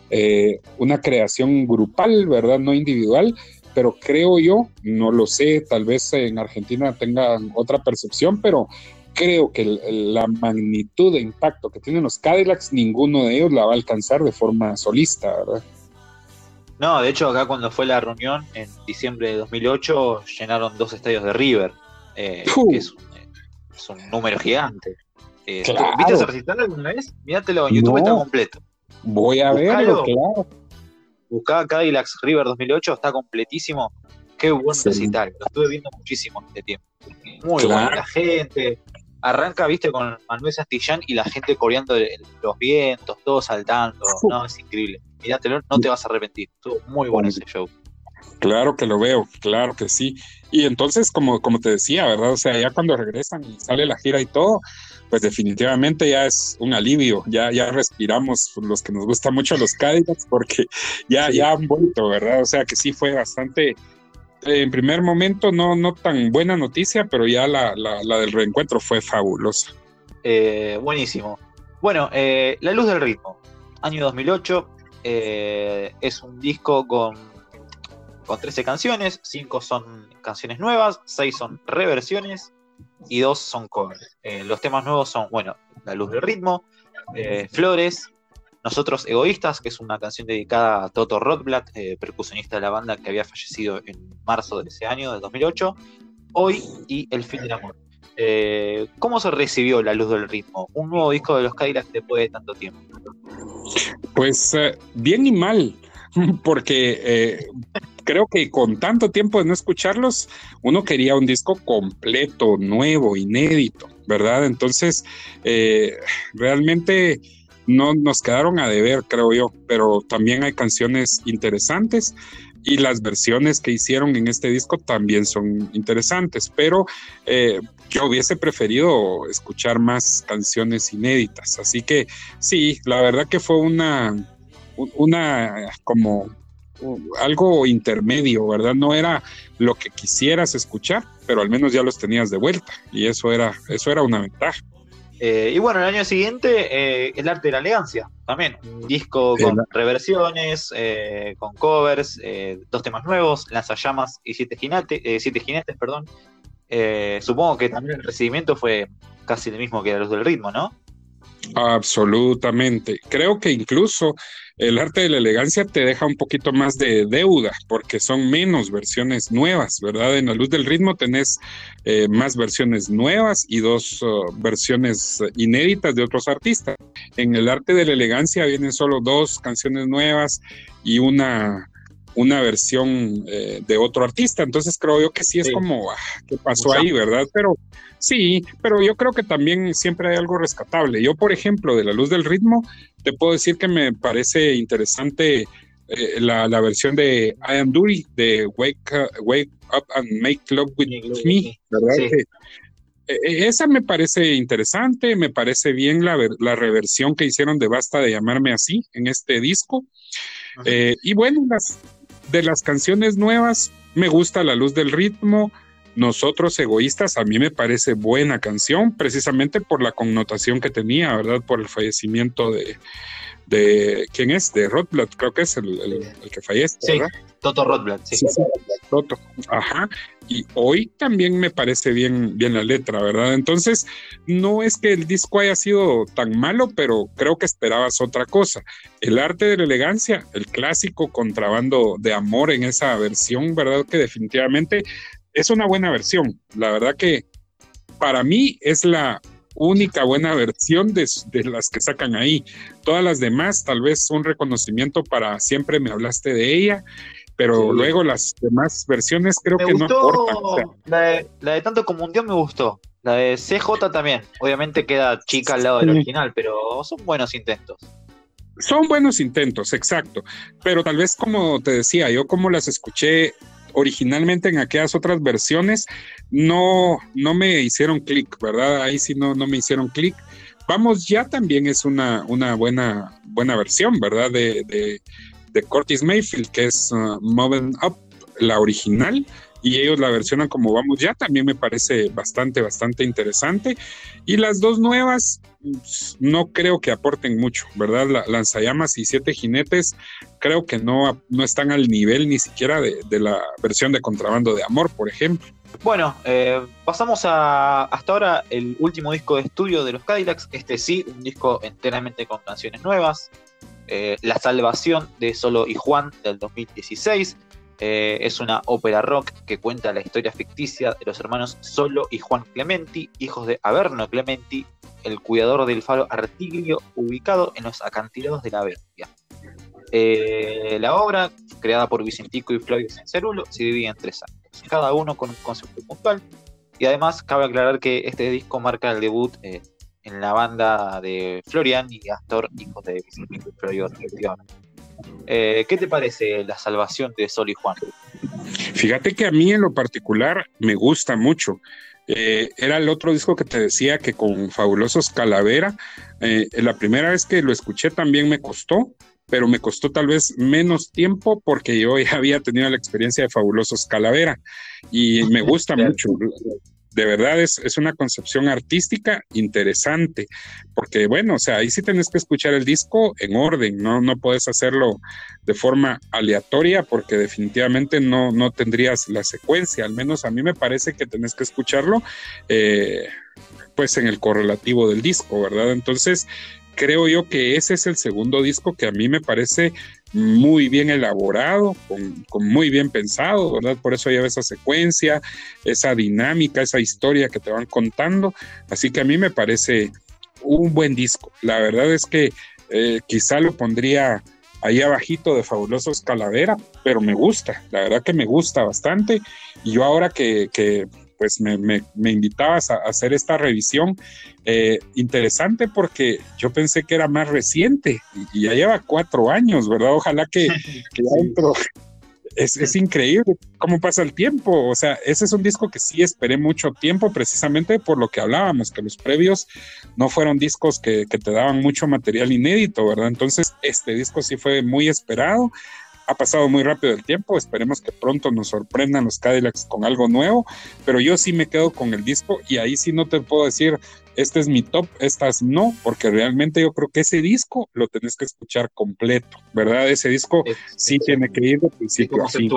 eh, una creación grupal, ¿verdad? No individual, pero creo yo, no lo sé, tal vez en Argentina tengan otra percepción, pero creo que la magnitud de impacto que tienen los Cadillacs, ninguno de ellos la va a alcanzar de forma solista, ¿verdad? No, de hecho acá cuando fue la reunión en diciembre de 2008 llenaron dos estadios de River, eh, que es un, número gigante. Eh, ¿Viste ese recital alguna vez? Míratelo en YouTube, está completo. Voy a verlo, claro. Buscá Cadillacs River 2008, está completísimo. Qué buen recital, lo estuve viendo muchísimo este tiempo. Muy bueno, la gente, arranca, viste, con Manuel Sastillán y la gente coreando los vientos, todos saltando. No, es increíble. Míratelo, no te vas a arrepentir. Estuvo muy bueno ese show. Claro que lo veo, claro que sí. Y entonces, como, como te decía, ¿verdad? O sea, ya cuando regresan y sale la gira y todo, pues definitivamente ya es un alivio, ya, ya respiramos los que nos gustan mucho los Cadillacs, porque ya, ya han vuelto, ¿verdad? O sea que sí fue bastante, en primer momento no, no tan buena noticia, pero ya la, del reencuentro fue fabulosa. Eh, buenísimo. Bueno, eh, La Luz del Ritmo, año 2008, eh, es un disco con, con 13 canciones, 5 son canciones nuevas, 6 son reversiones y 2 son covers. los temas nuevos son, bueno, La Luz del Ritmo, Flores, nosotros Egoístas, que es una canción dedicada a Toto Rothblatt, eh, percusionista de la banda que había fallecido en marzo de ese año, del 2008. Hoy y El fin del amor. Eh, ¿Cómo se recibió La Luz del Ritmo? Un nuevo disco de los Cadillacs después de tanto tiempo. Pues eh, bien y mal, porque creo que con tanto tiempo de no escucharlos, uno quería un disco completo, nuevo, inédito, ¿verdad? Entonces, realmente no nos quedaron a deber, creo yo, pero también hay canciones interesantes y las versiones que hicieron en este disco también son interesantes, pero eh, yo hubiese preferido escuchar más canciones inéditas, así que sí, la verdad que fue una, una como algo intermedio, ¿verdad? No era lo que quisieras escuchar, pero al menos ya los tenías de vuelta y eso era, eso era una ventaja. Eh, y bueno, el año siguiente, eh, El arte de la elegancia, también. Un disco con reversiones, eh, con covers, dos temas nuevos, Lanzallamas y Siete Jinetes, siete jinetes perdón. supongo que también el recibimiento fue casi lo mismo que la luz del ritmo, ¿no? Absolutamente. Creo que incluso el arte de la elegancia te deja un poquito más de deuda porque son menos versiones nuevas, ¿verdad? En la luz del ritmo tenés eh, más versiones nuevas y dos uh, versiones inéditas de otros artistas. En el arte de la elegancia vienen solo dos canciones nuevas y una una versión eh, de otro artista. Entonces creo yo que sí es como, ah, ¿qué pasó ahí, verdad? Pero sí, pero yo creo que también siempre hay algo rescatable. Yo, por ejemplo, de La Luz del Ritmo, te puedo decir que me parece interesante eh, la, versión de I Am Duty, de Wake, Wake Up and Make Love With Me, ¿verdad? Eh, esa me parece interesante, me parece bien la, la reversión que hicieron de Basta de llamarme así en este disco. y bueno, las, de las canciones nuevas, me gusta La Luz del Ritmo. Nosotros egoístas, a mí me parece buena canción, precisamente por la connotación que tenía, ¿verdad? Por el fallecimiento de, de ¿quién es? De Rotblat, creo que es el, que fallece. Sí, Toto Rotblat, sí. sí, Toto, ajá. Y hoy también me parece bien, bien la letra, ¿verdad? Entonces, no es que el disco haya sido tan malo, pero creo que esperabas otra cosa. El arte de la elegancia, el clásico contrabando de amor en esa versión, ¿verdad? Que definitivamente es una buena versión. La verdad que para mí es la única buena versión de, las que sacan ahí. Todas las demás, tal vez un reconocimiento para siempre me hablaste de ella, pero luego las demás versiones creo que no importan. la, de, tanto como un dios me gustó. La de CJ también. Obviamente queda chica al lado del original, pero son buenos intentos. Son buenos intentos, exacto. Pero tal vez como te decía, yo como las escuché originalmente en aquellas otras versiones no, no me hicieron clic, ¿verdad? Ahí sí no, no me hicieron clic. Vamos, ya también es una, una buena, buena versión, ¿verdad? De, de, Curtis Mayfield, que es uh, Moving Up, la original, y ellos la versionan como Vamos Ya, también me parece bastante, bastante interesante. Y las dos nuevas, pues, no creo que aporten mucho, ¿verdad? La, Lanzallamas y Siete Jinetes creo que no, no están al nivel ni siquiera de, la versión de Contrabando de Amor, por ejemplo. Bueno, eh, pasamos a hasta ahora el último disco de estudio de los Cadillacs. Este sí, un disco enteramente con canciones nuevas. Eh, la Salvación de Solo y Juan del 2016. Eh, es una ópera rock que cuenta la historia ficticia de los hermanos Solo y Juan Clementi, hijos de Averno Clementi, el cuidador del faro Artiglio, ubicado en los acantilados de la Bestia. La obra, creada por Vicentico y Flavio Cencerulo, se divide en tres actos, cada uno con un concepto puntual. Y además, cabe aclarar que este disco marca el debut eh, en la banda de Florian y Astor, hijos de Vicentico y Flavio, respectivamente. Eh, ¿Qué te parece la salvación de Sol y Juan? Fíjate que a mí en lo particular me gusta mucho. Eh, era el otro disco que te decía que con Fabulosos Calavera, eh, la primera vez que lo escuché también me costó, pero me costó tal vez menos tiempo porque yo ya había tenido la experiencia de Fabulosos Calavera. Y me gusta mucho. De verdad es, una concepción artística interesante, porque bueno, o sea, ahí sí tenés que escuchar el disco en orden, no, no puedes hacerlo de forma aleatoria porque definitivamente no, no tendrías la secuencia, al menos a mí me parece que tenés que escucharlo eh, pues en el correlativo del disco, ¿verdad? Entonces, creo yo que ese es el segundo disco que a mí me parece muy bien elaborado, con, muy bien pensado, ¿verdad? Por eso lleva esa secuencia, esa dinámica, esa historia que te van contando. Así que a mí me parece un buen disco. La verdad es que eh, quizá lo pondría ahí abajito de Fabulosos Calavera, pero me gusta, la verdad que me gusta bastante. Y yo ahora que, que pues me, me, invitabas a, hacer esta revisión eh, interesante porque yo pensé que era más reciente y, ya lleva cuatro años, ¿verdad? Ojalá que, dentro... Es, es, increíble cómo pasa el tiempo. O sea, ese es un disco que sí esperé mucho tiempo, precisamente por lo que hablábamos, que los previos no fueron discos que, que, te daban mucho material inédito, ¿verdad? Entonces, este disco sí fue muy esperado ha pasado muy rápido el tiempo, esperemos que pronto nos sorprendan los Cadillacs con algo nuevo, pero yo sí me quedo con el disco y ahí sí no te puedo decir, este es mi top, estas no, porque realmente yo creo que ese disco lo tenés que escuchar completo, ¿verdad? Ese disco sí tiene que ir de principio fin.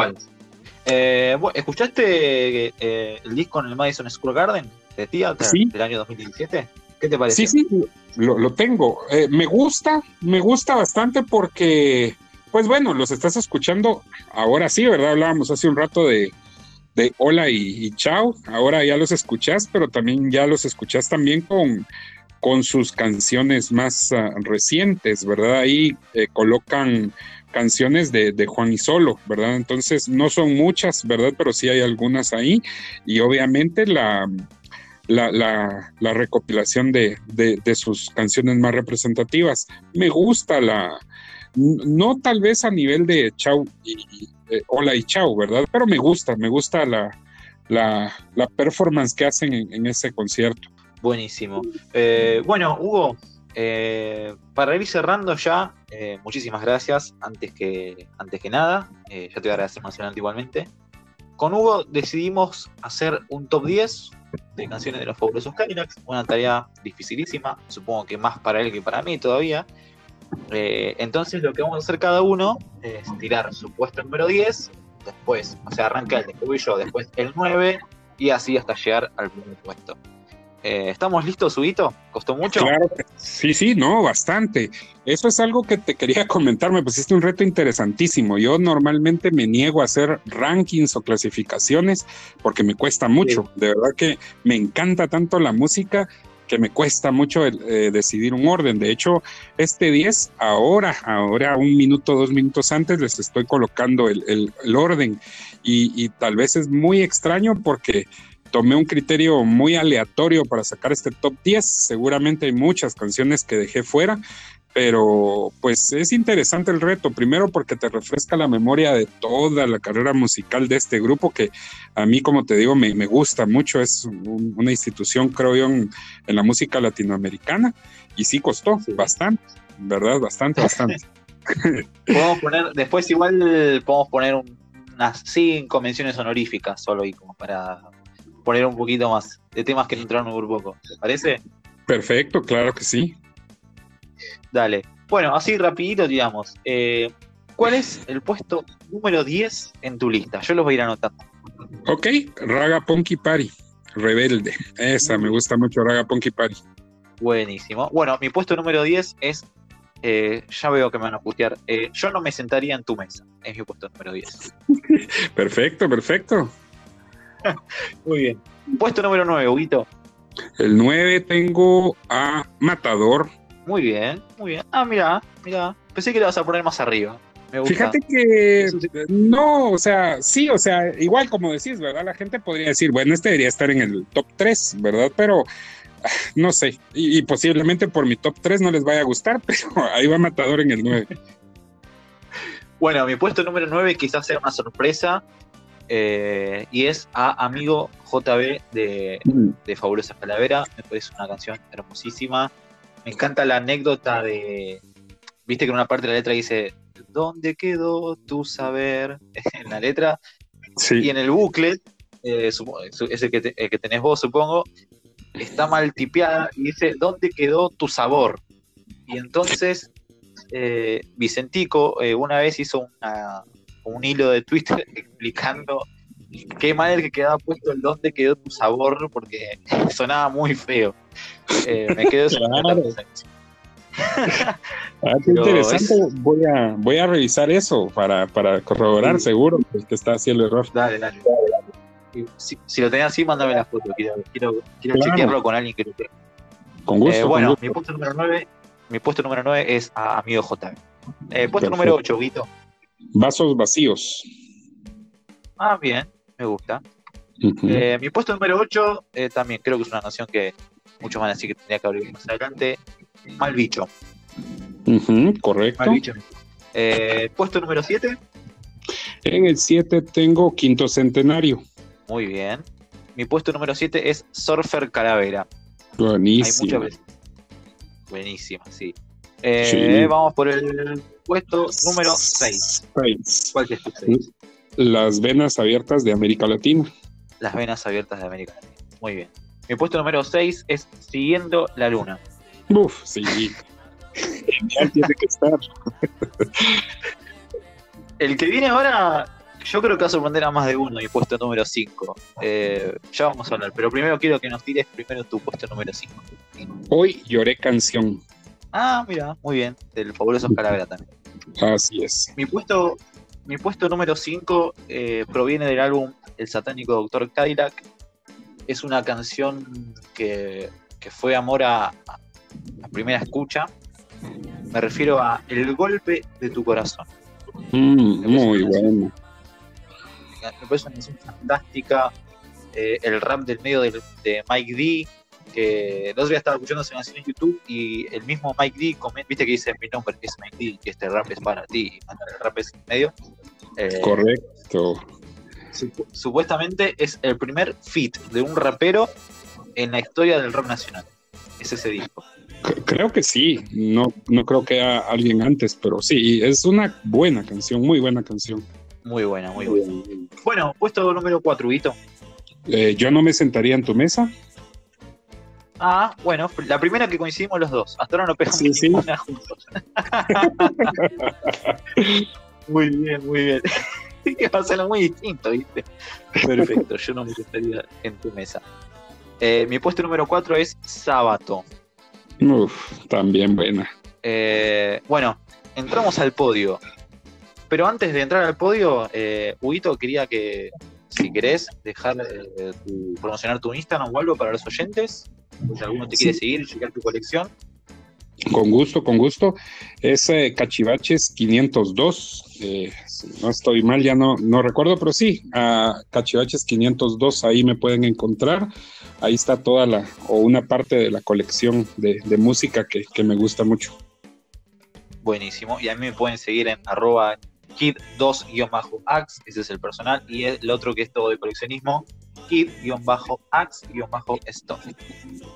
Eh, ¿Escuchaste eh, el disco en el Madison Square Garden? de Theater del año 2017. ¿Qué te parece? Sí, sí, lo, tengo. Eh, me gusta, me gusta bastante porque, pues bueno, los estás escuchando ahora sí, ¿verdad? Hablábamos hace un rato de, de hola y, chao. Ahora ya los escuchás, pero también ya los escuchás también con, con sus canciones más ah, recientes, ¿verdad? Ahí eh, colocan canciones de, Juan y Solo, ¿verdad? Entonces no son muchas, ¿verdad? Pero sí hay algunas ahí y obviamente la, la, recopilación de, sus canciones más representativas. Me gusta la, no tal vez a nivel de Chau y, Hola y Chau, ¿verdad? Pero me gusta, me gusta la, la, performance que hacen en, ese concierto. Buenísimo. Eh, bueno, Hugo, eh, para ir cerrando ya, eh, muchísimas gracias. Antes que, antes que nada, eh, ya te voy a agradecer más adelante igualmente. Con Hugo decidimos hacer un top 10 de canciones de los fabulosos Cadillacs. Una tarea dificilísima, supongo que más para él que para mí todavía. Entonces lo que vamos a hacer cada uno es tirar su puesto número 10, después, o sea, arranca el de yo, después el 9 y así hasta llegar al primer puesto. Eh, ¿Estamos listos, Huguito? ¿Costó mucho? Claro, sí, sí, no, bastante. Eso es algo que te quería comentar, me pusiste un reto interesantísimo. Yo normalmente me niego a hacer rankings o clasificaciones porque me cuesta mucho. De verdad que me encanta tanto la música que me cuesta mucho eh, decidir un orden. De hecho, este 10, ahora, ahora un minuto, dos minutos antes, les estoy colocando el, orden. y, tal vez es muy extraño porque tomé un criterio muy aleatorio para sacar este top 10. Seguramente hay muchas canciones que dejé fuera, pero pues es interesante el reto. Primero porque te refresca la memoria de toda la carrera musical de este grupo que a mí, como te digo, me, gusta mucho. Es una institución, creo yo, en, la música latinoamericana y sí costó bastante, ¿verdad? Bastante, bastante. podemos poner, después igual podemos poner unas cinco menciones honoríficas solo ahí como para poner un poquito más de temas que entraron un poco. ¿Te parece? Perfecto, claro que sí. Dale. Bueno, así rapidito, digamos. Eh, ¿Cuál es el puesto número 10 en tu lista? Yo los voy a ir anotando. Ok, Raga Punky Party, Rebelde. Esa, me gusta mucho Raga Punky Party. Buenísimo. Bueno, mi puesto número 10 es, eh, ya veo que me van a putear, eh, yo no me sentaría en tu mesa. Es mi puesto número 10. perfecto, perfecto. Muy bien. Puesto número 9, Huguito. El 9 tengo a Matador. Muy bien, muy bien. Ah, mira, mira. Pensé que le vas a poner más arriba. Fíjate que no, o sea, sí, o sea, igual como decís, ¿verdad? La gente podría decir, bueno, este debería estar en el top 3, ¿verdad? Pero no sé, y, posiblemente por mi top 3 no les vaya a gustar, pero ahí va Matador en el 9. Bueno, mi puesto número 9 quizás sea una sorpresa, eh, y es a Amigo JB de, mm. de Fabulosa Calavera. Me parece una canción hermosísima. Me encanta la anécdota de. Viste que en una parte de la letra dice: ¿Dónde quedó tu saber? en la letra. Y en el bucle, eh, ese que, que tenés vos, supongo, está mal tipeada y dice: ¿Dónde quedó tu sabor? Y entonces eh, Vicentico una vez hizo una, un hilo de Twitter explicando qué mal que quedaba puesto el dónde quedó tu sabor, porque sonaba muy feo. Eh, me quedo claro. ah, qué interesante. Voy, a, voy a revisar eso para, para corroborar seguro que está haciendo el error. Dale, dale. Si, lo tenés así, mándame la foto. Quiero, quiero, quiero chequearlo con alguien que lo tenga. Con gusto. Eh, bueno, Mi, puesto número 9, mi puesto número 9 es a Amigo JB. Eh, puesto número 8, Vito. Vasos vacíos. Ah, bien, me gusta. Eh, mi puesto número 8 eh, también creo que es una canción que muchos van a decir que tendría que abrir más adelante. Mal bicho. correcto. Mal bicho. Eh, puesto número 7. En el 7 tengo Quinto Centenario. Muy bien. Mi puesto número 7 es Surfer Calavera. Buenísimo. Buenísima, sí. Vamos por el puesto número 6. ¿Cuál es tu 6? Las venas abiertas de América Latina. Las venas abiertas de América Latina. Muy bien. Mi puesto número 6 es Siguiendo la Luna. Uf, sí. Genial tiene que estar. El que viene ahora, yo creo que va a sorprender a más de uno mi puesto número 5. Eh, ya vamos a hablar, pero primero quiero que nos tires primero tu puesto número 5. Hoy lloré canción. Ah, mira, muy bien, del fabuloso Calavera también. Así es. Mi puesto, mi puesto número 5 eh, proviene del álbum El satánico Doctor Cadillac. Es una canción que, que fue amor a, a primera escucha. Me refiero a El golpe de tu corazón. Mm, muy bueno. Me parece una canción fantástica. Eh, el rap del medio de, de Mike D. Que el otro día estaba escuchando esa canción en YouTube y el mismo Mike D, comenta, viste que dice mi nombre es Mike D, que este rap es para ti y manda el rap es en medio. Eh, Correcto. supu- supuestamente es el primer feat de un rapero en la historia del rap nacional. Es ese disco. Creo que sí, no, no creo que haya alguien antes, pero sí, es una buena canción, muy buena canción. Muy buena, muy buena. Bueno, puesto número 4, Guito. Eh, yo no me sentaría en tu mesa. Ah, bueno, la primera que coincidimos los dos. Hasta ahora no pegamos Sí, sí. ninguna juntos. muy bien, muy bien. que va a ser muy distinto, ¿viste? Perfecto, yo no me sentaría en tu mesa. Eh, mi puesto número 4 es Sábato. Uf, también buena. Eh, bueno, entramos al podio. Pero antes de entrar al podio, eh, Huguito, quería que, si querés, dejar eh, tu- promocionar tu Instagram o algo para los oyentes. Si alguno te quiere Sí. seguir y checar tu colección. Con gusto, con gusto. Es eh, Cachivaches 502. eh, si no estoy mal, ya no, no recuerdo, pero sí, a Cachivaches 502 ahí me pueden encontrar. Ahí está toda la, o una parte de la colección de, de música que, que me gusta mucho. Buenísimo. Y a mí me pueden seguir en arroba kid2-ax, ese es el personal, y el otro que es todo de coleccionismo, kid-ax-stock.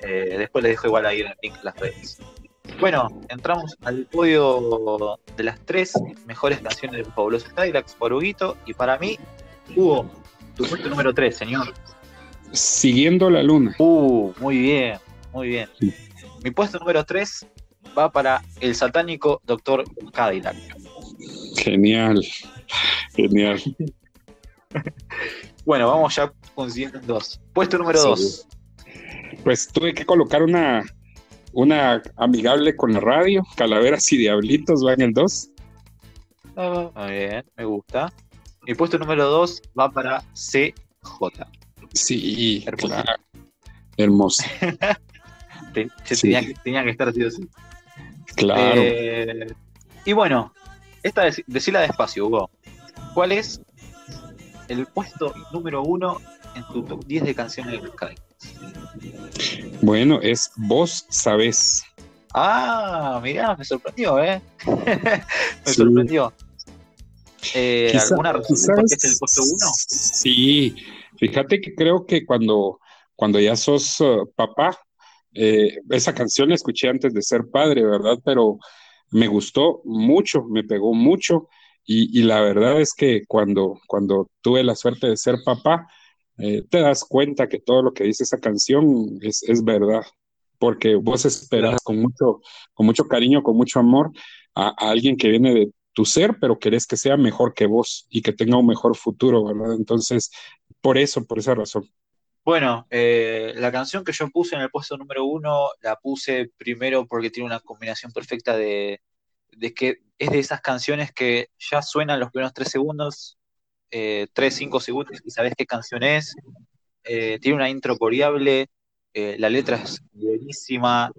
Eh, después les dejo igual ahí en el link las redes. Bueno, entramos al podio de las tres mejores canciones de los fabulosos Cadillacs por Huguito, y para mí, Hugo, tu puesto número 3, señor. Siguiendo la luna. Uh, muy bien, muy bien. Sí. Mi puesto número 3 va para el satánico Doctor Cadillac. Genial, genial. Bueno, vamos ya consiguiendo en dos. Puesto número Sí. 2. Pues tuve que colocar una, una amigable con la radio. Calaveras y Diablitos va en el 2. muy bien, me gusta. Mi puesto número 2 va para CJ. Sí, Hermoso. claro. Hermoso, Sí. tenía, que, tenía que estar así. así. claro. Eh, y bueno, esta dec- decila despacio, Hugo. ¿Cuál es el puesto número 1 en tu top 10 de canciones de Sky? Bueno, es Vos Sabés. Ah, mirá, me sorprendió, ¿eh? me Sí. sorprendió. Eh, ¿Alguna razón de por qué quizás- es el puesto 1? Sí, fíjate que creo que cuando, cuando ya sos uh, papá, eh, esa canción la escuché antes de ser padre, ¿verdad? Pero me gustó mucho, me pegó mucho y, y la verdad es que cuando, cuando tuve la suerte de ser papá, eh, te das cuenta que todo lo que dice esa canción es, es verdad, porque vos esperas con mucho, con mucho cariño, con mucho amor a, a alguien que viene de tu ser, pero querés que sea mejor que vos y que tenga un mejor futuro, ¿verdad? Entonces, por eso, por esa razón. Bueno, eh, la canción que yo puse en el puesto número uno la puse primero porque tiene una combinación perfecta de, de que es de esas canciones que ya suenan los primeros tres segundos, eh, tres, cinco segundos y sabes qué canción es. Eh, tiene una intro coreable, la letra es buenísima,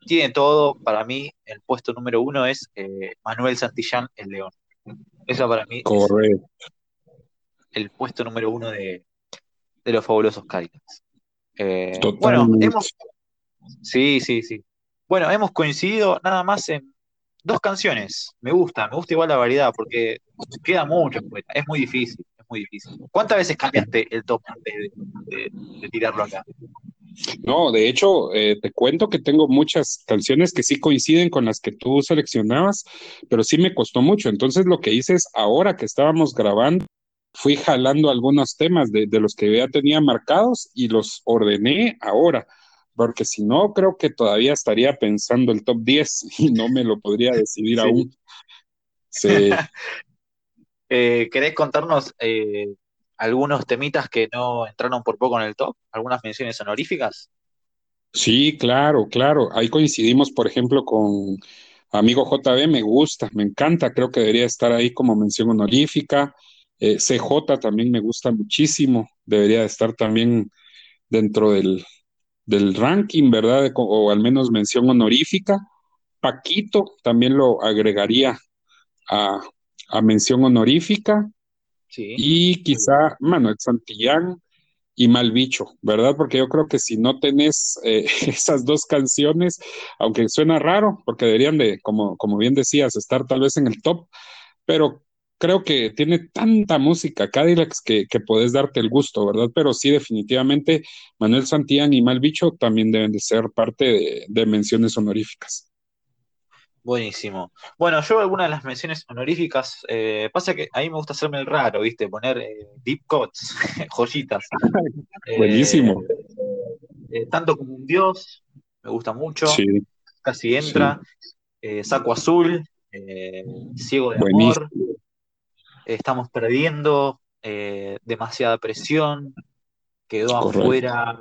tiene todo. Para mí, el puesto número uno es Manuel Santillán, El León. Eso para mí es Correcto. el puesto número uno de, de los fabulosos Cadillacs. Eh, bueno, hemos. Sí, sí, sí. Bueno, hemos coincidido nada más en dos canciones. Me gusta, me gusta igual la variedad porque queda mucho. Es muy difícil, es muy difícil. ¿Cuántas veces cambiaste el top antes de, de- de tirarlo acá? No, de hecho, eh, te cuento que tengo muchas canciones que sí coinciden con las que tú seleccionabas, pero sí me costó mucho. Entonces, lo que hice es, ahora que estábamos grabando, fui jalando algunos temas de, de los que ya tenía marcados y los ordené ahora, porque si no, creo que todavía estaría pensando el top 10 y no me lo podría decidir Sí. aún. Sí, Eh, ¿Querés contarnos eh, algunos temitas que no entraron por poco en el top? ¿Algunas menciones honoríficas? Sí, claro, claro. Ahí coincidimos, por ejemplo, con amigo JB, me gusta, me encanta, creo que debería estar ahí como mención honorífica. Eh, CJ también me gusta muchísimo, debería estar también dentro del, del ranking, ¿verdad? O, al menos mención honorífica. Paquito también lo agregaría a, a mención honorífica. Sí. Y quizá Manuel Santillán y Mal Bicho, ¿verdad? Porque yo creo que si no tenés eh, esas dos canciones, aunque suena raro, porque deberían de, como, como bien decías, estar tal vez en el top, pero creo que tiene tanta música Cadillacs que, que podés darte el gusto, ¿verdad? Pero sí, definitivamente, Manuel Santillán y Mal Bicho también deben de ser parte de menciones honoríficas. Buenísimo. Bueno, yo algunas de las menciones honoríficas, eh, pasa que a mí me gusta hacerme el raro, ¿viste? Poner eh, deep cuts, joyitas. Buenísimo. Eh, tanto como un dios, me gusta mucho. Casi entra. saco azul, ciego de amor. Estamos perdiendo, demasiada presión. Quedó afuera,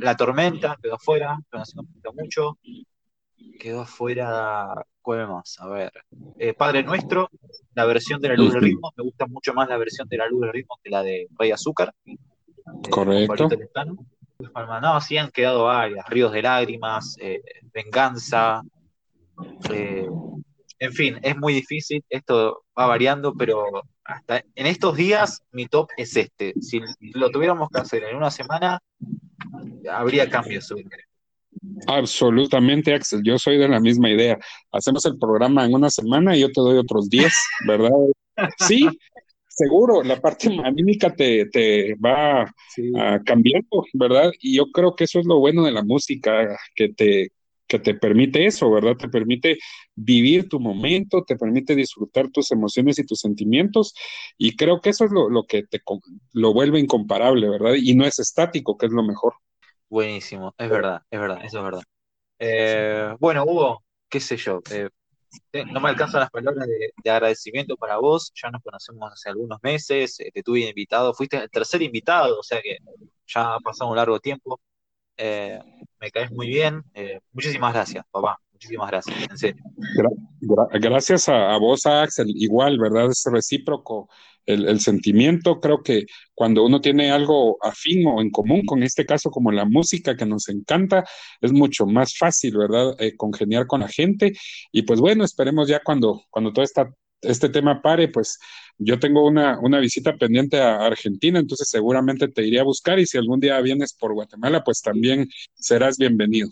la tormenta quedó afuera, pero no se mucho quedó afuera, ¿cuál más? A ver, eh, Padre Nuestro, la versión de la luz del ritmo, me gusta mucho más la versión de la luz del ritmo que la de Rey Azúcar. Eh, Correcto. No, sí han quedado varias, Ríos de Lágrimas, eh, Venganza, en fin, es muy difícil, esto va variando, pero hasta en estos días mi top es este. Si lo tuviéramos que hacer en una semana, habría cambios. Absolutamente, Axel. Yo soy de la misma idea. Hacemos el programa en una semana y yo te doy otros 10, ¿verdad? Sí, seguro, la parte anímica te, te va cambiando, ¿verdad? Y yo creo que eso es lo bueno de la música, que te, que te permite eso, ¿verdad? Te permite vivir tu momento, te permite disfrutar tus emociones y tus sentimientos, y creo que eso es lo, lo que te lo vuelve incomparable, ¿verdad? Y no es estático, que es lo mejor. Buenísimo, es verdad, es verdad, eso es verdad. Eh, bueno, Hugo, qué sé yo, eh, no me alcanzan las palabras de, agradecimiento para vos, ya nos conocemos hace algunos meses, eh, te tuve invitado, fuiste el tercer invitado, o sea que ya ha pasado un largo tiempo, me caes muy bien, muchísimas gracias, papá, muchísimas gracias, gracias a, vos, Axel, igual, ¿verdad? Es recíproco el, sentimiento. Creo que cuando uno tiene algo afín o en común, con este caso como la música que nos encanta, es mucho más fácil, ¿verdad? Eh, congeniar con la gente. Y pues bueno, esperemos ya cuando, cuando todo esta, este tema pare, pues yo tengo una, una visita pendiente a Argentina, entonces seguramente te iré a buscar y si algún día vienes por Guatemala, pues también serás bienvenido.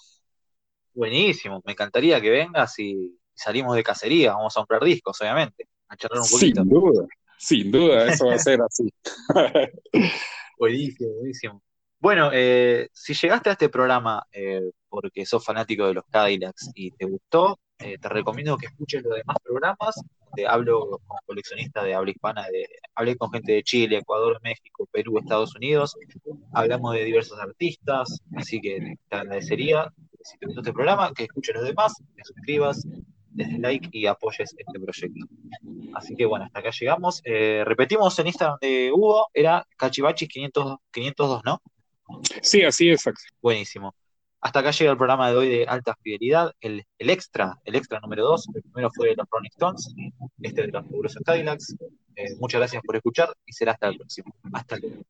Buenísimo, me encantaría que vengas y salimos de cacería, vamos a comprar discos, obviamente, a charlar un poquito. Sin duda, sin duda, eso va a ser así. buenísimo, buenísimo. Bueno, eh, si llegaste a este programa eh, porque sos fanático de los Cadillacs y te gustó, eh, te recomiendo que escuches los demás programas. Te hablo como coleccionista de habla hispana, de, hablé con gente de Chile, Ecuador, México, Perú, Estados Unidos. Hablamos de diversos artistas, así que te agradecería, si te gustó este programa, que escuches los demás, que suscribas, des like y apoyes este proyecto. Así que bueno, hasta acá llegamos. Eh, repetimos en Instagram de Hugo, era Cachivachi 500, 502, ¿no? Sí, así es. Buenísimo. Hasta acá llega el programa de hoy de alta fidelidad, el, extra, el extra número 2. El primero fue de los Rolling Stones, este de los fabulosos Cadillacs. Eh, muchas gracias por escuchar y será hasta el próximo. Hasta luego.